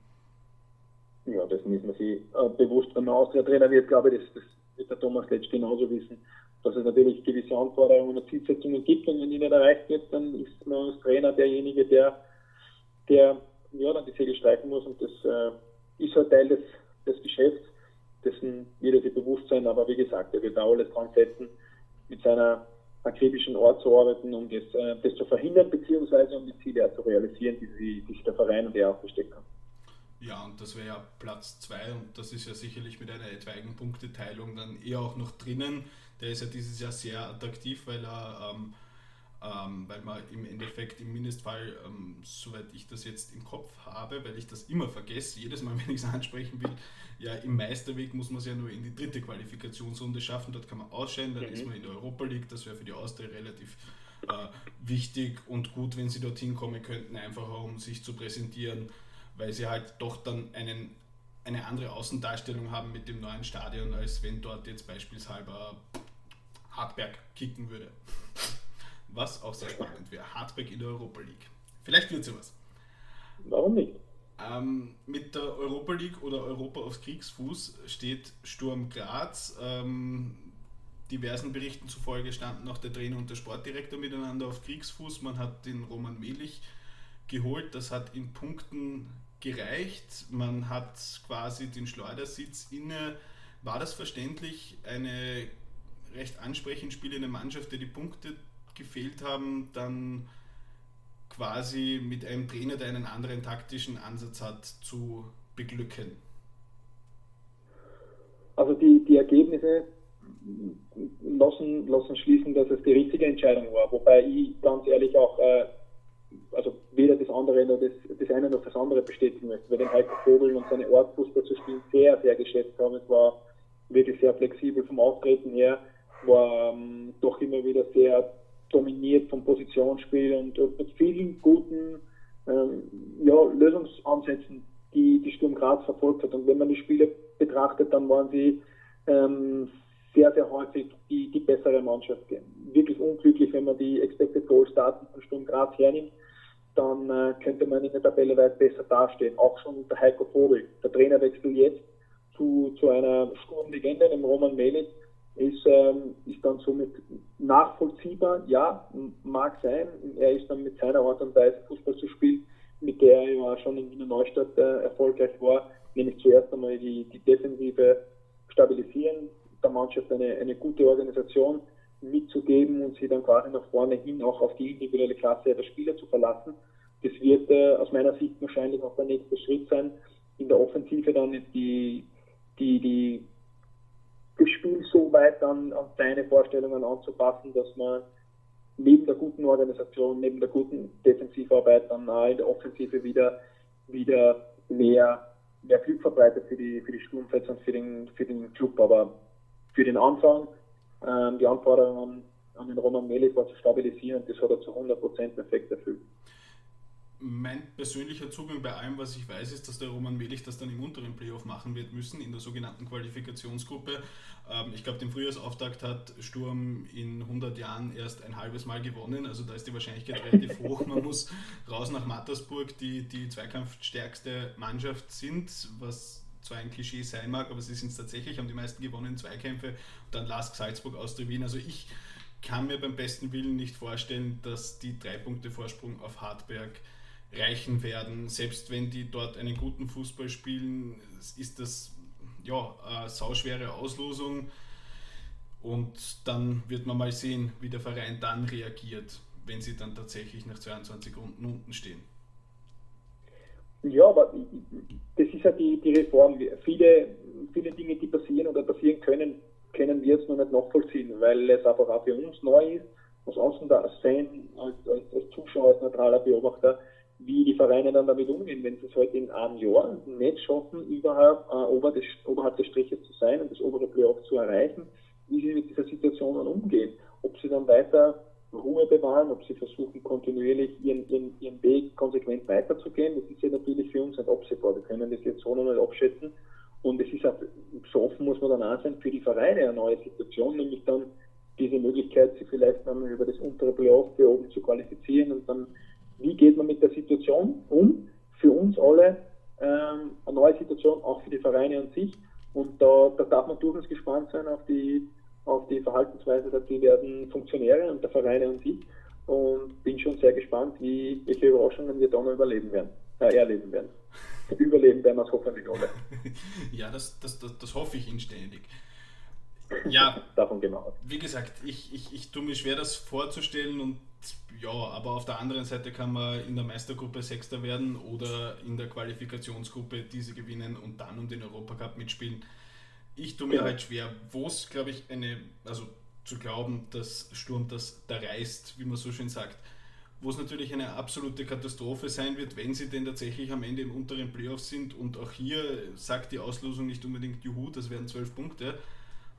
[SPEAKER 3] Ja, das müssen wir sich äh, bewusst, wenn man Austria-Trainer wird, glaube ich, das, das wird der Thomas Letsch genauso wissen, dass es natürlich gewisse Anforderungen und Zielsetzungen gibt und wenn die nicht erreicht wird, dann ist man als Trainer derjenige, der, der ja, dann die Segel streichen muss und das äh, ist halt Teil des, des Geschäfts, dessen jeder sich bewusst sein, aber wie gesagt, er wird da alles dran setzen, mit seiner akribischen Ort zu arbeiten, um das, äh, das zu verhindern, beziehungsweise um die Ziele zu realisieren, die, sich der Verein und er auch gesteckt haben.
[SPEAKER 2] Ja, und das wäre ja Platz 2 und das ist ja sicherlich mit einer etwaigen Punkteteilung dann eher auch noch drinnen. Der ist ja dieses Jahr sehr attraktiv, weil er ähm, ähm, weil man im Endeffekt im Mindestfall, ähm, soweit ich das jetzt im Kopf habe, weil ich das immer vergesse, jedes Mal, wenn ich es ansprechen will, ja, im Meisterweg muss man es ja nur in die dritte Qualifikationsrunde schaffen, dort kann man ausscheiden, dann mhm. ist man in der Europa League, das wäre für die Austria relativ äh, wichtig und gut, wenn sie dorthin kommen könnten, einfach um sich zu präsentieren, weil sie halt doch dann einen, eine andere Außendarstellung haben mit dem neuen Stadion, als wenn dort jetzt beispielsweise Hartberg kicken würde was auch sehr spannend wäre. Hardback in der Europa League. Vielleicht wird ja was.
[SPEAKER 3] Warum nicht?
[SPEAKER 2] Ähm, mit der Europa League oder Europa aufs Kriegsfuß steht Sturm Graz. Ähm, diversen Berichten zufolge standen auch der Trainer und der Sportdirektor miteinander auf Kriegsfuß. Man hat den Roman Melich geholt. Das hat in Punkten gereicht. Man hat quasi den Schleudersitz inne. War das verständlich eine recht ansprechend spielende Mannschaft, der die Punkte gefehlt haben, dann quasi mit einem Trainer, der einen anderen taktischen Ansatz hat, zu beglücken?
[SPEAKER 3] Also die, die Ergebnisse lassen, lassen schließen, dass es die richtige Entscheidung war, wobei ich ganz ehrlich auch äh, also weder das andere das, das eine noch das andere bestätigen möchte, weil den Heiko Vogel und seine Art Fußball zu spielen sehr, sehr geschätzt haben. Es war wirklich sehr flexibel vom Auftreten her, war ähm, doch immer wieder sehr dominiert vom Positionsspiel und mit vielen guten ähm, ja, Lösungsansätzen, die die Sturm Graz verfolgt hat. Und wenn man die Spiele betrachtet, dann waren sie ähm, sehr, sehr häufig die, die bessere Mannschaft. Wirklich unglücklich, wenn man die Expected Goals Daten von Sturm Graz hernimmt, dann äh, könnte man in der Tabelle weit besser dastehen. Auch schon der Heiko Vogel, der Trainerwechsel jetzt zu, zu einer Sturmlegende, dem Roman Melik, ist, ähm, ist dann somit nachvollziehbar. Ja, mag sein. Er ist dann mit seiner Art und Weise Fußball zu spielen, mit der er ja schon in Wiener Neustadt äh, erfolgreich war, nämlich zuerst einmal die, die Defensive stabilisieren, der Mannschaft eine, eine gute Organisation mitzugeben und sie dann quasi nach vorne hin auch auf die individuelle Klasse der Spieler zu verlassen. Das wird äh, aus meiner Sicht wahrscheinlich auch der nächste Schritt sein. In der Offensive dann die, die, die das Spiel so weit an, an seine Vorstellungen anzupassen, dass man neben der guten Organisation, neben der guten Defensivarbeit dann auch in der Offensive wieder, wieder mehr, mehr Glück verbreitet für die, für die Sturmfans und für den, für den Club. Aber für den Anfang, ähm, die Anforderungen an den Roman Melik war zu stabilisieren das hat er zu 100% perfekt erfüllt
[SPEAKER 2] mein persönlicher Zugang bei allem, was ich weiß, ist, dass der Roman Melich das dann im unteren Playoff machen wird müssen, in der sogenannten Qualifikationsgruppe. Ähm, ich glaube, den Frühjahrsauftakt hat Sturm in 100 Jahren erst ein halbes Mal gewonnen, also da ist die Wahrscheinlichkeit relativ hoch. Man muss raus nach Mattersburg, die die zweikampfstärkste Mannschaft sind, was zwar ein Klischee sein mag, aber sie sind es tatsächlich, haben die meisten gewonnen Zweikämpfe. Und dann Lask Salzburg aus der Wien. Also ich kann mir beim besten Willen nicht vorstellen, dass die drei Punkte Vorsprung auf Hartberg reichen werden. Selbst wenn die dort einen guten Fußball spielen, ist das ja eine sauschwere Auslosung. Und dann wird man mal sehen, wie der Verein dann reagiert, wenn sie dann tatsächlich nach 22 Runden unten stehen.
[SPEAKER 3] Ja, aber ist ja die, die Reform. Viele, viele Dinge, die passieren oder passieren können, können wir jetzt noch nicht nachvollziehen, weil es einfach auch für uns neu ist, als Außen als Fan, als, als, als Zuschauer, als neutraler Beobachter wie die Vereine dann damit umgehen, wenn sie es heute in einem Jahr nicht schaffen, überhalb, äh, ober des, oberhalb des Striches zu sein und das obere Playoff zu erreichen, wie sie mit dieser Situation dann umgehen. Ob sie dann weiter Ruhe bewahren, ob sie versuchen, kontinuierlich ihren, ihren, ihren Weg konsequent weiterzugehen, das ist ja natürlich für uns nicht absehbar. Wir können das jetzt so noch nicht abschätzen. Und es ist auch, so offen muss man dann auch sein, für die Vereine eine neue Situation, nämlich dann diese Möglichkeit, sich vielleicht dann über das untere Playoff für oben zu qualifizieren und dann wie geht man mit der Situation um? Für uns alle ähm, eine neue Situation, auch für die Vereine an sich. Und da, da darf man durchaus gespannt sein auf die, auf die Verhaltensweise der diversen Funktionäre und der Vereine und sich. Und bin schon sehr gespannt, wie, welche Überraschungen wir da noch überleben werden, äh, erleben werden. Überleben werden wir es hoffentlich alle.
[SPEAKER 2] ja, das, das, das, das hoffe ich inständig. Ja,
[SPEAKER 3] davon genau.
[SPEAKER 2] Wie gesagt, ich, ich, ich tue mir schwer, das vorzustellen und ja, aber auf der anderen Seite kann man in der Meistergruppe Sechster werden oder in der Qualifikationsgruppe diese gewinnen und dann um den Europacup mitspielen. Ich tue mir genau. halt schwer, wo es, glaube ich, eine, also zu glauben, dass Sturm das da reißt, wie man so schön sagt, wo es natürlich eine absolute Katastrophe sein wird, wenn sie denn tatsächlich am Ende im unteren Playoffs sind. Und auch hier sagt die Auslosung nicht unbedingt Juhu, das wären zwölf Punkte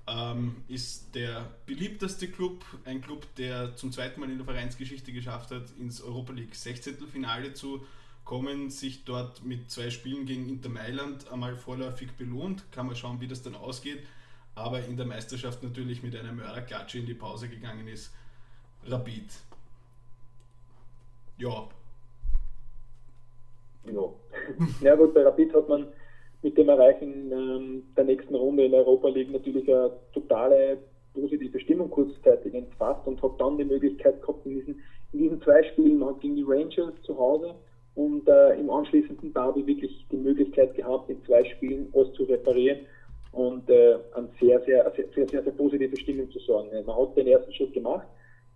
[SPEAKER 2] ähm, ist der beliebteste Club, ein Club, der zum zweiten Mal in der Vereinsgeschichte geschafft hat, ins Europa League 16. Finale zu kommen, sich dort mit zwei Spielen gegen Inter Mailand einmal vorläufig belohnt. Kann man schauen, wie das dann ausgeht. Aber in der Meisterschaft natürlich mit einer Mörderklatsche in die Pause gegangen ist. Rapid. Ja.
[SPEAKER 3] Ja. ja gut, bei Rapid hat man mit dem Erreichen ähm, der nächsten Runde in Europa League natürlich eine totale positive Stimmung kurzzeitig entfasst und hat dann die Möglichkeit gehabt, in diesen, in diesen zwei Spielen, man hat gegen die Rangers zu Hause und äh, im anschließenden Derby wirklich die Möglichkeit gehabt, in zwei Spielen alles zu reparieren und äh, an sehr, sehr, sehr, sehr, sehr, sehr positive Stimmung zu sorgen. Man hat den ersten Schritt gemacht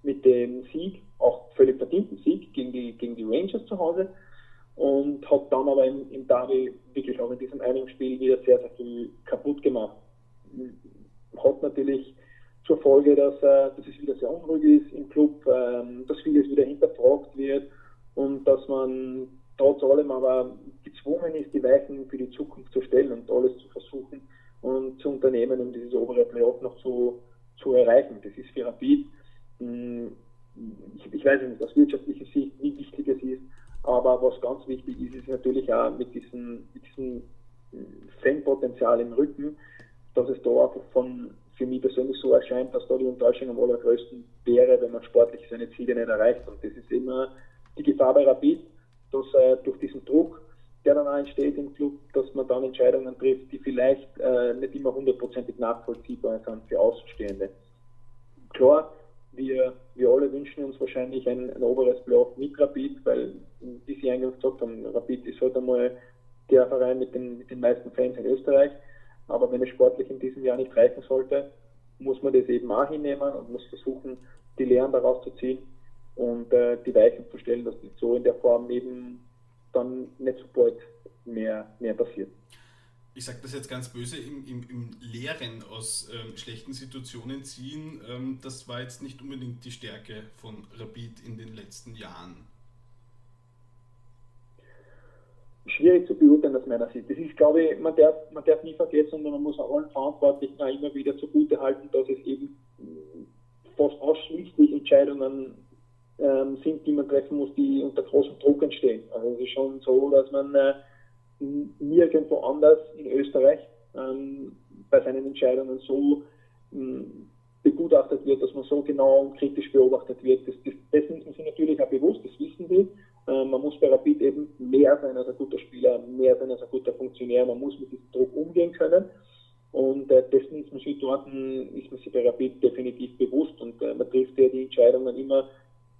[SPEAKER 3] mit dem Sieg, auch völlig verdienten Sieg gegen die, gegen die Rangers zu Hause und hat dann aber im, im Derby wirklich auch in diesem einen Spiel wieder sehr, sehr viel kaputt gemacht. Hat natürlich zur Folge, dass, äh, dass es wieder sehr unruhig ist im Club, ähm, dass vieles wieder hinterfragt wird und dass man trotz allem aber gezwungen ist, die Weichen für die Zukunft zu stellen und alles zu versuchen und zu unternehmen, um dieses obere Playoff noch zu, zu erreichen. Das ist für Rapid, hm, ich, ich weiß nicht, aus wirtschaftlicher Sicht, wie wichtig es ist, aber was ganz wichtig ist, ist natürlich auch mit diesem, mit diesem Fanpotenzial im Rücken, dass es da einfach von, für mich persönlich so erscheint, dass da die Enttäuschung am allergrößten wäre, wenn man sportlich seine Ziele nicht erreicht. Und das ist immer die Gefahr bei Rapid, dass äh, durch diesen Druck, der dann auch entsteht im Club, dass man dann Entscheidungen trifft, die vielleicht äh, nicht immer hundertprozentig nachvollziehbar sind für Außenstehende. Klar, wir, wir alle wünschen uns wahrscheinlich ein, ein oberes Playoff mit Rapid, weil, wie Sie eingangs gesagt haben, Rapid ist halt einmal der Verein mit den, mit den meisten Fans in Österreich. Aber wenn es sportlich in diesem Jahr nicht reichen sollte, muss man das eben auch hinnehmen und muss versuchen, die Lehren daraus zu ziehen und äh, die Weichen zu stellen, dass das so in der Form eben dann nicht so bald mehr, mehr passiert
[SPEAKER 2] ich sage das jetzt ganz böse, im, im, im Lehren aus ähm, schlechten Situationen ziehen, ähm, das war jetzt nicht unbedingt die Stärke von Rapid in den letzten Jahren.
[SPEAKER 3] Schwierig zu beurteilen aus meiner Sicht. Das ist, glaube ich, man darf, man darf nie vergessen, sondern man muss allen Verantwortlichen auch immer wieder zugute halten, dass es eben fast ausschließlich Entscheidungen ähm, sind, die man treffen muss, die unter großem Druck entstehen. Also es ist schon so, dass man äh, nirgendwo anders in Österreich ähm, bei seinen Entscheidungen so ähm, begutachtet wird, dass man so genau und kritisch beobachtet wird. Das, das, dessen man sich natürlich auch bewusst, das wissen wir. Ähm, man muss bei Rapid eben mehr sein als ein guter Spieler, mehr sein als ein guter Funktionär. Man muss mit diesem Druck umgehen können. Und äh, dessen ist man sich dort, ist man sich bei Rapid definitiv bewusst und äh, man trifft ja die Entscheidungen immer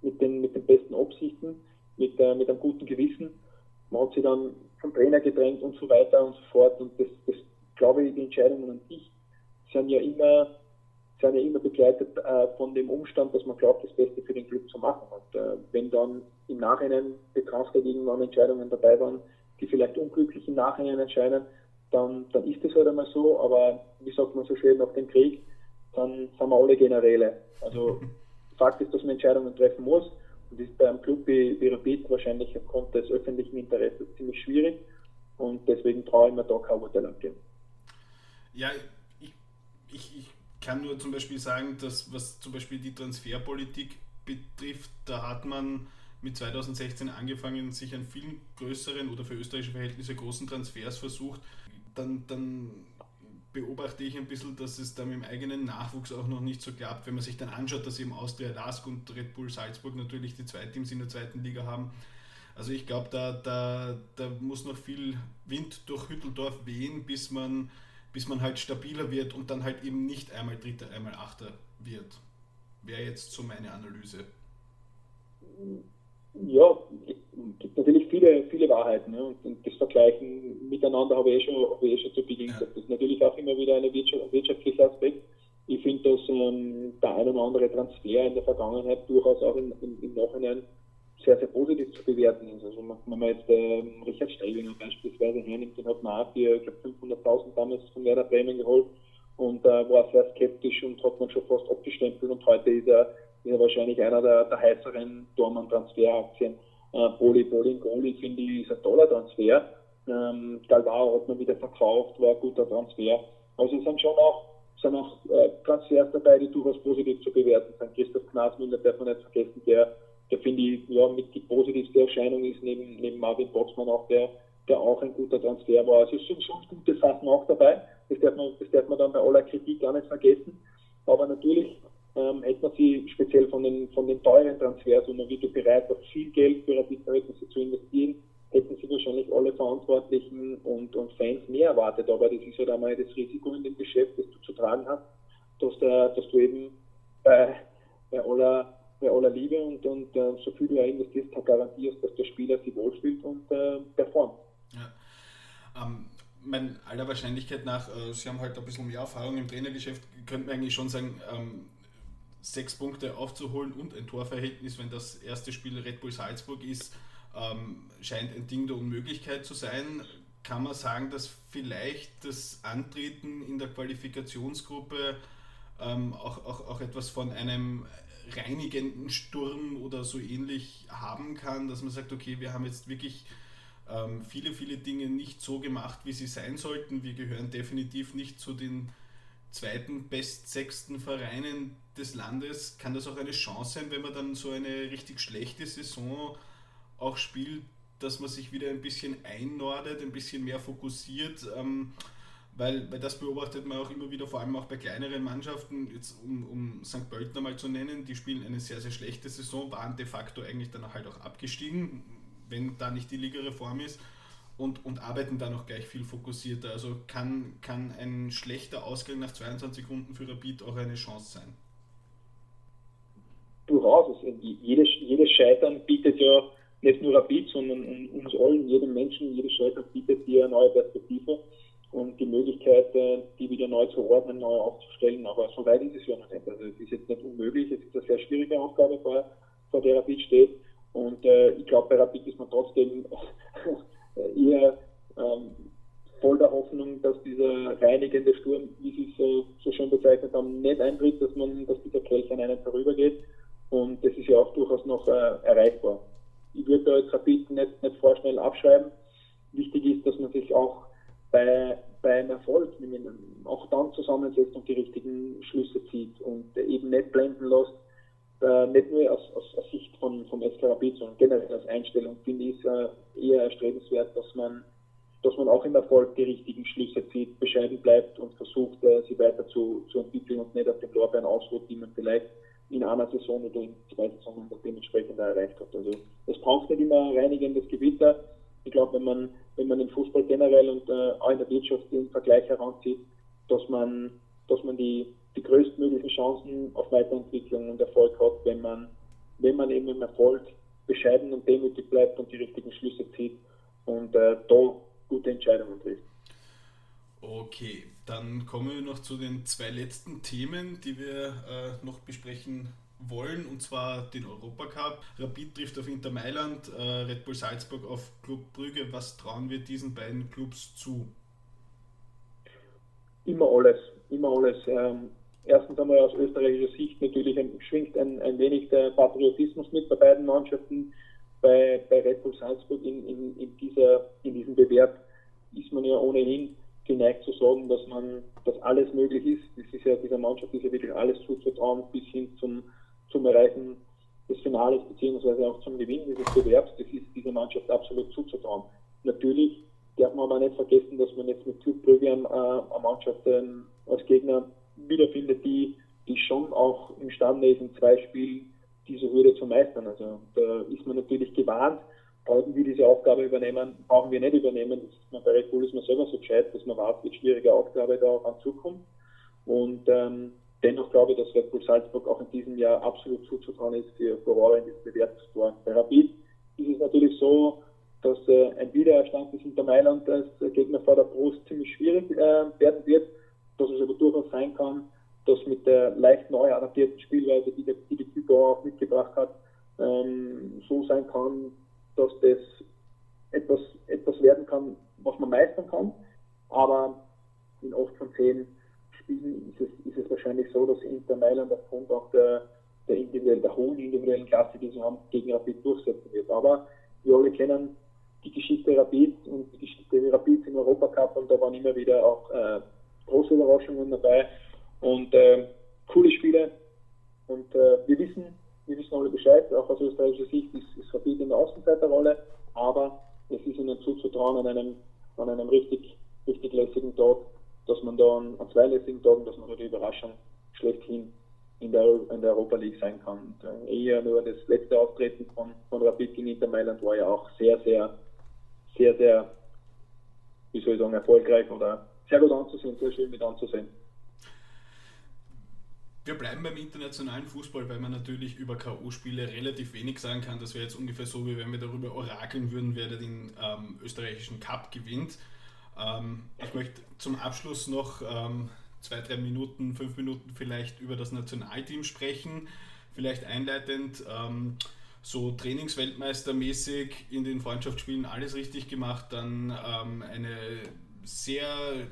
[SPEAKER 3] mit den, mit den besten Absichten, mit, äh, mit einem guten Gewissen. Man hat sich dann vom Trainer gedrängt und so weiter und so fort. Und das, das glaube ich, die Entscheidungen an sich sind ja immer, sind ja immer begleitet äh, von dem Umstand, dass man glaubt, das Beste für den Club zu machen. Und äh, wenn dann im Nachhinein betrachtet irgendwann Entscheidungen dabei waren, die vielleicht unglücklich im Nachhinein entscheiden, dann, dann ist es halt einmal so. Aber wie sagt man so schön nach dem Krieg, dann sind wir alle Generäle. Also Fakt ist, dass man Entscheidungen treffen muss. Das ist bei einem Club wie, wie Rapid wahrscheinlich aufgrund des öffentlichen Interesses ziemlich schwierig und deswegen traue ich mir da kein Urteil abgeben.
[SPEAKER 2] Ja, ich, ich, ich kann nur zum Beispiel sagen, dass was zum Beispiel die Transferpolitik betrifft, da hat man mit 2016 angefangen, sich an vielen größeren oder für österreichische Verhältnisse großen Transfers versucht. Dann, dann beobachte ich ein bisschen, dass es da mit dem eigenen Nachwuchs auch noch nicht so klappt. Wenn man sich dann anschaut, dass eben Austria Lask und Red Bull Salzburg natürlich die zwei Teams in der zweiten Liga haben. Also ich glaube, da, da, da muss noch viel Wind durch Hütteldorf wehen, bis man bis man halt stabiler wird und dann halt eben nicht einmal Dritter, einmal Achter wird. Wäre jetzt so meine Analyse.
[SPEAKER 3] Ja, Wahrheiten. Ne? Und, das Vergleichen miteinander habe ich eh schon, habe ich eh schon zu Beginn gesagt. Das ist natürlich auch immer wieder ein wirtschaftlicher Aspekt. Ich finde, dass ähm, der ein oder andere Transfer in der Vergangenheit durchaus auch im, im, im Nachhinein sehr, sehr positiv zu bewerten ist. Also wenn man jetzt ähm, Richard Stellinger beispielsweise hernimmt, den hat man auch für, ich glaube, 500.000 damals von Werder Bremen geholt und äh, war sehr skeptisch und hat man schon fast abgestempelt und heute ist er, ist er wahrscheinlich einer der, der heißeren Dormann-Transferaktien. Äh, Poli, Poli finde ich ist ein toller Transfer. Ähm, Galvao hat man wieder verkauft, war ein guter Transfer. Also es sind schon auch, sind auch äh, Transfers dabei, die durchaus positiv zu bewerten sind. Christoph Knasmüller darf man nicht vergessen, der der finde ich ja mit die positivste Erscheinung ist neben, neben Marvin Boxmann auch der, der auch ein guter Transfer war. Also es sind schon gute Sachen auch dabei. Das darf man, das darf man dann bei aller Kritik gar nicht vergessen. Aber natürlich ähm, man sie speziell von den, von den teuren Transfers, wo man wirklich bereit war, viel Geld für Rapid-Verhältnisse zu investieren, hätten sie wahrscheinlich alle Verantwortlichen und, und Fans mehr erwartet. Aber das ist halt einmal das Risiko in dem Geschäft, das du zu tragen hast, dass, der, dass du eben bei, bei aller bei aller Liebe und, und äh, so viel du investierst, garantierst, dass der Spieler sich wohlfühlt und äh, performt.
[SPEAKER 2] Ja. Ähm, mein, aller Wahrscheinlichkeit nach, äh, Sie haben halt ein bisschen mehr Erfahrung im Trainergeschäft, könnte man eigentlich schon sagen, ähm, sechs Punkte aufzuholen und ein Torverhältnis, wenn das erste Spiel Red Bull Salzburg ist, ähm, scheint ein Ding der Unmöglichkeit zu sein. Kann man sagen, dass vielleicht das Antreten in der Qualifikationsgruppe ähm, auch, auch, auch etwas von einem reinigenden Sturm oder so ähnlich haben kann, dass man sagt, okay, wir haben jetzt wirklich ähm, viele, viele Dinge nicht so gemacht, wie sie sein sollten. Wir gehören definitiv nicht zu den zweiten best sechsten Vereinen des Landes. Kann das auch eine Chance sein, wenn man dann so eine richtig schlechte Saison auch spielt, dass man sich wieder ein bisschen einnordet, ein bisschen mehr fokussiert? Ähm, weil, weil das beobachtet man auch immer wieder, vor allem auch bei kleineren Mannschaften, jetzt um, um St. Pölten mal zu nennen, die spielen eine sehr, sehr schlechte Saison, waren de facto eigentlich dann halt auch abgestiegen, wenn da nicht die Ligareform ist und, und arbeiten dann auch gleich viel fokussierter. Also kann, kann ein schlechter Ausgang nach 22 Runden für Rapid auch eine Chance sein?
[SPEAKER 3] Durchaus. Also jedes, jedes Scheitern bietet ja nicht nur Rapid, sondern uns allen, jedem Menschen, jedes Scheitern bietet dir eine neue Perspektive und die Möglichkeit, die wieder neu zu ordnen, neu aufzustellen. Aber so weit ist es ja noch nicht. Also es ist jetzt nicht unmöglich, es ist eine sehr schwierige Aufgabe, vor, vor der Rapid steht. Und äh, ich glaube, bei Rapid ist man trotzdem eher ähm, voll der Hoffnung, dass dieser reinigende Sturm, wie Sie es so, schön bezeichnet haben, nicht eintritt, dass man, dass dieser Kelch an einen vorübergeht. Und das ist ja auch durchaus noch äh, erreichbar. Ich würde da jetzt Rapid nicht, nicht vorschnell abschreiben. Wichtig ist, dass man sich auch bei, bei einem Erfolg auch dann zusammensetzt und die richtigen Schlüsse zieht und eben nicht blenden lässt, äh, nicht nur aus, aus, aus, Sicht von, vom SK Rapid, sondern generell als Einstellung finde ich es äh, eher erstrebenswert, dass man, dass man auch im Erfolg die richtigen Schlüsse zieht, bescheiden bleibt und versucht, äh, sie weiter zu, zu entwickeln und nicht auf den Lorbeeren ausruht, die man vielleicht in einer Saison oder in zwei Saisonen dementsprechend erreicht hat. Also es braucht nicht immer reinigendes Gewitter, ich glaube, wenn man, wenn man den Fußball generell und äh, auch in der Wirtschaft den Vergleich heranzieht, dass man, dass man die, die größtmöglichen Chancen auf Weiterentwicklung und Erfolg hat, wenn man, wenn man eben im Erfolg bescheiden und demütig bleibt und die richtigen Schlüsse zieht und äh, da gute Entscheidungen trifft.
[SPEAKER 2] Okay, dann kommen wir noch zu den zwei letzten Themen, die wir äh, noch besprechen wollen, und zwar den Europacup. Rapid trifft auf Inter Mailand, äh, Red Bull Salzburg auf Club Brügge. Was trauen wir diesen beiden Clubs zu?
[SPEAKER 3] Immer alles, immer alles. Ähm, erstens einmal aus österreichischer Sicht natürlich ein, schwingt ein, ein wenig der Patriotismus mit bei beiden Mannschaften. Bei, bei Red Bull Salzburg in, in, in, dieser, in diesem Bewerb ist man ja ohnehin geneigt zu sagen, dass man, dass alles möglich ist. Das ist ja, dieser Mannschaft ist ja wirklich alles zuzutrauen, bis hin zum, zum Erreichen des Finales beziehungsweise auch zum Gewinn dieses Bewerbs. Das ist dieser Mannschaft absolut zuzutrauen. Natürlich darf man aber nicht vergessen, dass man jetzt mit Club Brügge eine, eine Mannschaft ähm, als Gegner wiederfindet, die, die schon auch imstande ist, in zwei Spielen diese Hürde zu meistern. Also da ist man natürlich gewarnt brauchen wir diese Aufgabe übernehmen, brauchen wir nicht übernehmen. Das ist man bei Red Bull ist man selber so gescheit, dass man weiß, wie schwierige Aufgabe da auch an zukommt. Und ähm, dennoch glaube ich, dass Red Bull Salzburg auch in diesem Jahr absolut zuzutrauen ist für Furore in diesem Bewertungstor. Bei Rapid ist es natürlich so, dass äh, ein Wiedererstand des Inter Mailand als Gegner vor der Brust ziemlich schwierig äh, werden wird, dass es aber durchaus sein kann, dass mit der leicht neu adaptierten Spielweise, die der, die, die Typo auch mitgebracht hat, ähm, so sein kann, dass das etwas, etwas werden kann, was man meistern kann. Aber in 8 von 10 Spielen ist es, ist es wahrscheinlich so, dass Inter Mailand aufgrund auch der, der, individuellen, der hohen individuellen Klasse, die sie haben, gegen Rapid durchsetzen wird. Aber wir alle kennen die Geschichte Rapid und die Geschichte Rapid im Europacup und da waren immer wieder auch äh, große Überraschungen dabei und äh, coole Spiele. Und äh, wir wissen, wir wissen alle Bescheid, auch aus österreichischer Sicht ist, ist Rapid in der Außenseiterrolle, aber es ist ihnen zuzutrauen an einem, an einem richtig, richtig lässigen Tag, dass man da an, an zwei lässigen Tagen, dass man da die Überraschung schlechthin in der, in der Europa League sein kann. Und, äh, eher nur das letzte Auftreten von, von Rapid gegen Inter Mailand war ja auch sehr, sehr, sehr, sehr, wie soll ich sagen, erfolgreich oder sehr gut anzusehen, sehr schön mit anzusehen.
[SPEAKER 2] Wir bleiben beim internationalen Fußball, weil man natürlich über K.O.-Spiele relativ wenig sagen kann. Das wäre jetzt ungefähr so, wie wenn wir darüber orakeln würden, wer den ähm, österreichischen Cup gewinnt. Ähm, ich möchte zum Abschluss noch ähm, zwei, drei Minuten, fünf Minuten vielleicht über das Nationalteam sprechen. Vielleicht einleitend, ähm, so Trainingsweltmeistermäßig in den Freundschaftsspielen alles richtig gemacht, dann ähm, eine sehr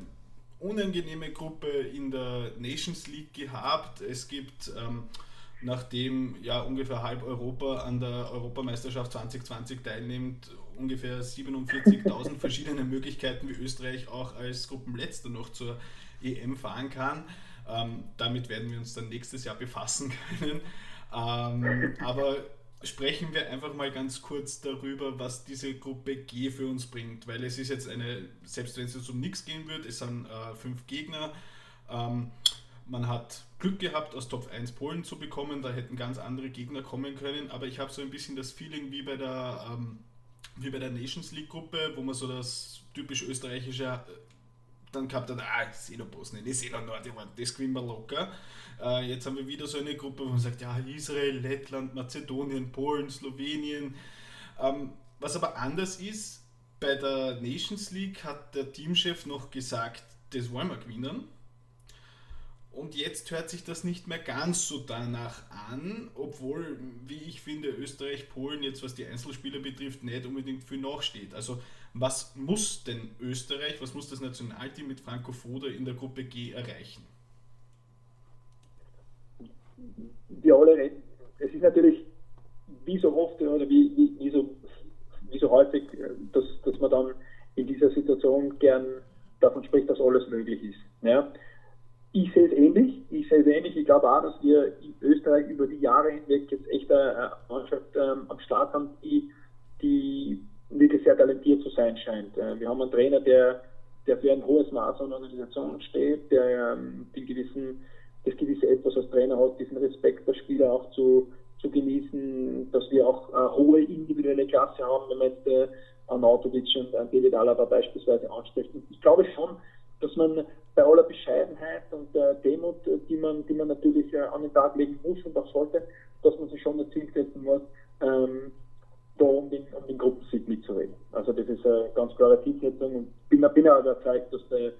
[SPEAKER 2] unangenehme Gruppe in der Nations League gehabt. Es gibt, ähm, nachdem ja ungefähr halb Europa an der Europameisterschaft 2020 teilnimmt, ungefähr 47.000 verschiedene Möglichkeiten, wie Österreich auch als Gruppenletzter noch zur EM fahren kann. Ähm, damit werden wir uns dann nächstes Jahr befassen können. Ähm, aber sprechen wir einfach mal ganz kurz darüber, was diese Gruppe G für uns bringt, weil es ist jetzt eine, selbst wenn es jetzt um nichts gehen wird, es sind äh, fünf Gegner. Ähm, man hat Glück gehabt, aus Top 1 Polen zu bekommen, da hätten ganz andere Gegner kommen können, aber ich habe so ein bisschen das Feeling wie bei der, ähm, wie bei der Nations League Gruppe, wo man so das typisch österreichische äh, dann gehabt hat, ah, ich sehe noch Bosnien, ich sehe noch Nordirland, das gewinnen wir locker. Äh, jetzt haben wir wieder so eine Gruppe, wo man sagt, ja, Israel, Lettland, Mazedonien, Polen, Slowenien. Ähm, was aber anders ist, bei der Nations League hat der Teamchef noch gesagt, das wollen wir gewinnen. Und jetzt hört sich das nicht mehr ganz so danach an, obwohl, wie ich finde, Österreich, Polen jetzt, was die Einzelspieler betrifft, nicht unbedingt viel nachsteht. Also was muss denn Österreich, was muss das Nationalteam mit Franco Foda in der Gruppe G erreichen?
[SPEAKER 3] Die alle reden. Es ist natürlich wie so oft oder wie, wie, wie, so, wie so häufig, dass, dass man dann in dieser Situation gern davon spricht, dass alles möglich ist. Ja? Ich sehe es ähnlich. Ich sehe es ähnlich. Ich glaube auch, dass wir in Österreich über die Jahre hinweg jetzt echt eine Mannschaft ähm, am Start haben, die, die wirklich sehr talentiert zu sein scheint. Äh, wir haben einen Trainer, der, der für ein hohes Maß an Organisation steht, der ähm, den gewissen, das gewisse Etwas als Trainer hat, diesen Respekt der Spieler auch zu, zu genießen, dass wir auch äh, hohe individuelle Klasse haben, wenn man jetzt äh, Arnautovic und äh, David Alaba beispielsweise anspricht. Ich glaube schon, dass man bei aller Bescheidenheit und der Demut, die man, die man natürlich äh, an den Tag legen muss und auch sollte, dass man sich schon ein Ziel setzen muss, ähm, da um den, um den Gruppensieg mitzureden. Also das ist eine ganz klare Zielsetzung und bin, bin auch überzeugt, dass, der,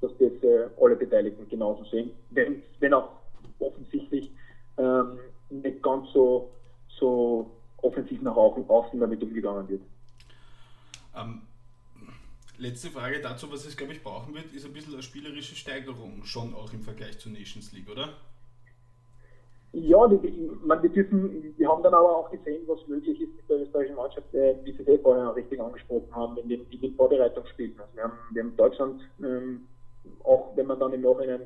[SPEAKER 3] dass das äh, alle Beteiligten genauso sehen, wenn, wenn auch offensichtlich ähm, nicht ganz so, so offensiv nach außen damit umgegangen wird.
[SPEAKER 2] Ähm, letzte Frage dazu, was es glaube ich brauchen wird, ist ein bisschen eine spielerische Steigerung, schon auch im Vergleich zur Nations League, oder?
[SPEAKER 3] Ja, die, man, wir, dürfen, wir haben dann aber auch gesehen, was möglich ist mit der österreichischen Mannschaft, äh, wie Sie es vorher richtig angesprochen haben, in den, in den Vorbereitungsspielen. Also wir, haben, wir haben Deutschland, ähm, auch wenn man dann im Nachhinein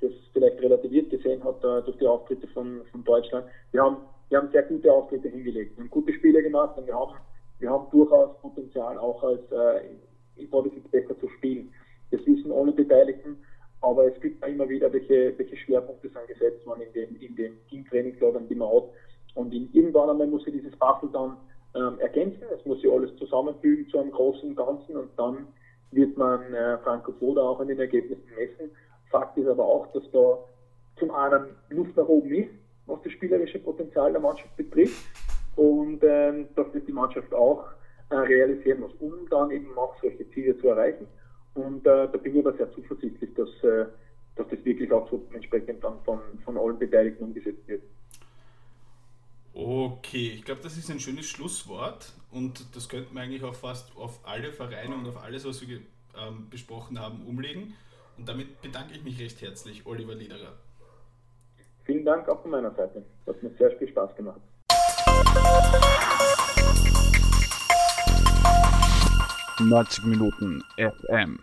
[SPEAKER 3] das vielleicht relativiert gesehen hat, äh, durch die Auftritte von, von Deutschland, wir haben, wir haben sehr gute Auftritte hingelegt. Wir haben gute Spiele gemacht und wir haben, wir haben durchaus Potenzial, auch als äh, im Bundesliga besser zu spielen. Das wissen alle Beteiligten. Aber es gibt immer wieder, welche, welche Schwerpunkte sind gesetzt worden in den, in den Teamtrainingslagern, die man hat. Und in, irgendwann einmal muss sich dieses Bastel dann ähm, ergänzen. Es muss sich alles zusammenfügen zu einem großen Ganzen und dann wird man äh, Franco Foda auch an den Ergebnissen messen. Fakt ist aber auch, dass da zum einen Luft nach oben ist, was das spielerische Potenzial der Mannschaft betrifft und ähm, dass das die Mannschaft auch äh, realisieren muss, um dann eben auch solche Ziele zu erreichen. Und äh, da bin ich aber sehr zuversichtlich, dass, äh, dass das wirklich auch so entsprechend dann von, von allen Beteiligten umgesetzt wird.
[SPEAKER 2] Okay, ich glaube, das ist ein schönes Schlusswort und das könnten wir eigentlich auch fast auf alle Vereine und auf alles, was wir ähm, besprochen haben, umlegen. Und damit bedanke ich mich recht herzlich, Oliver Lederer.
[SPEAKER 3] Vielen Dank auch von meiner Seite. Das hat mir sehr viel Spaß gemacht.
[SPEAKER 1] Neunzig Minuten FM.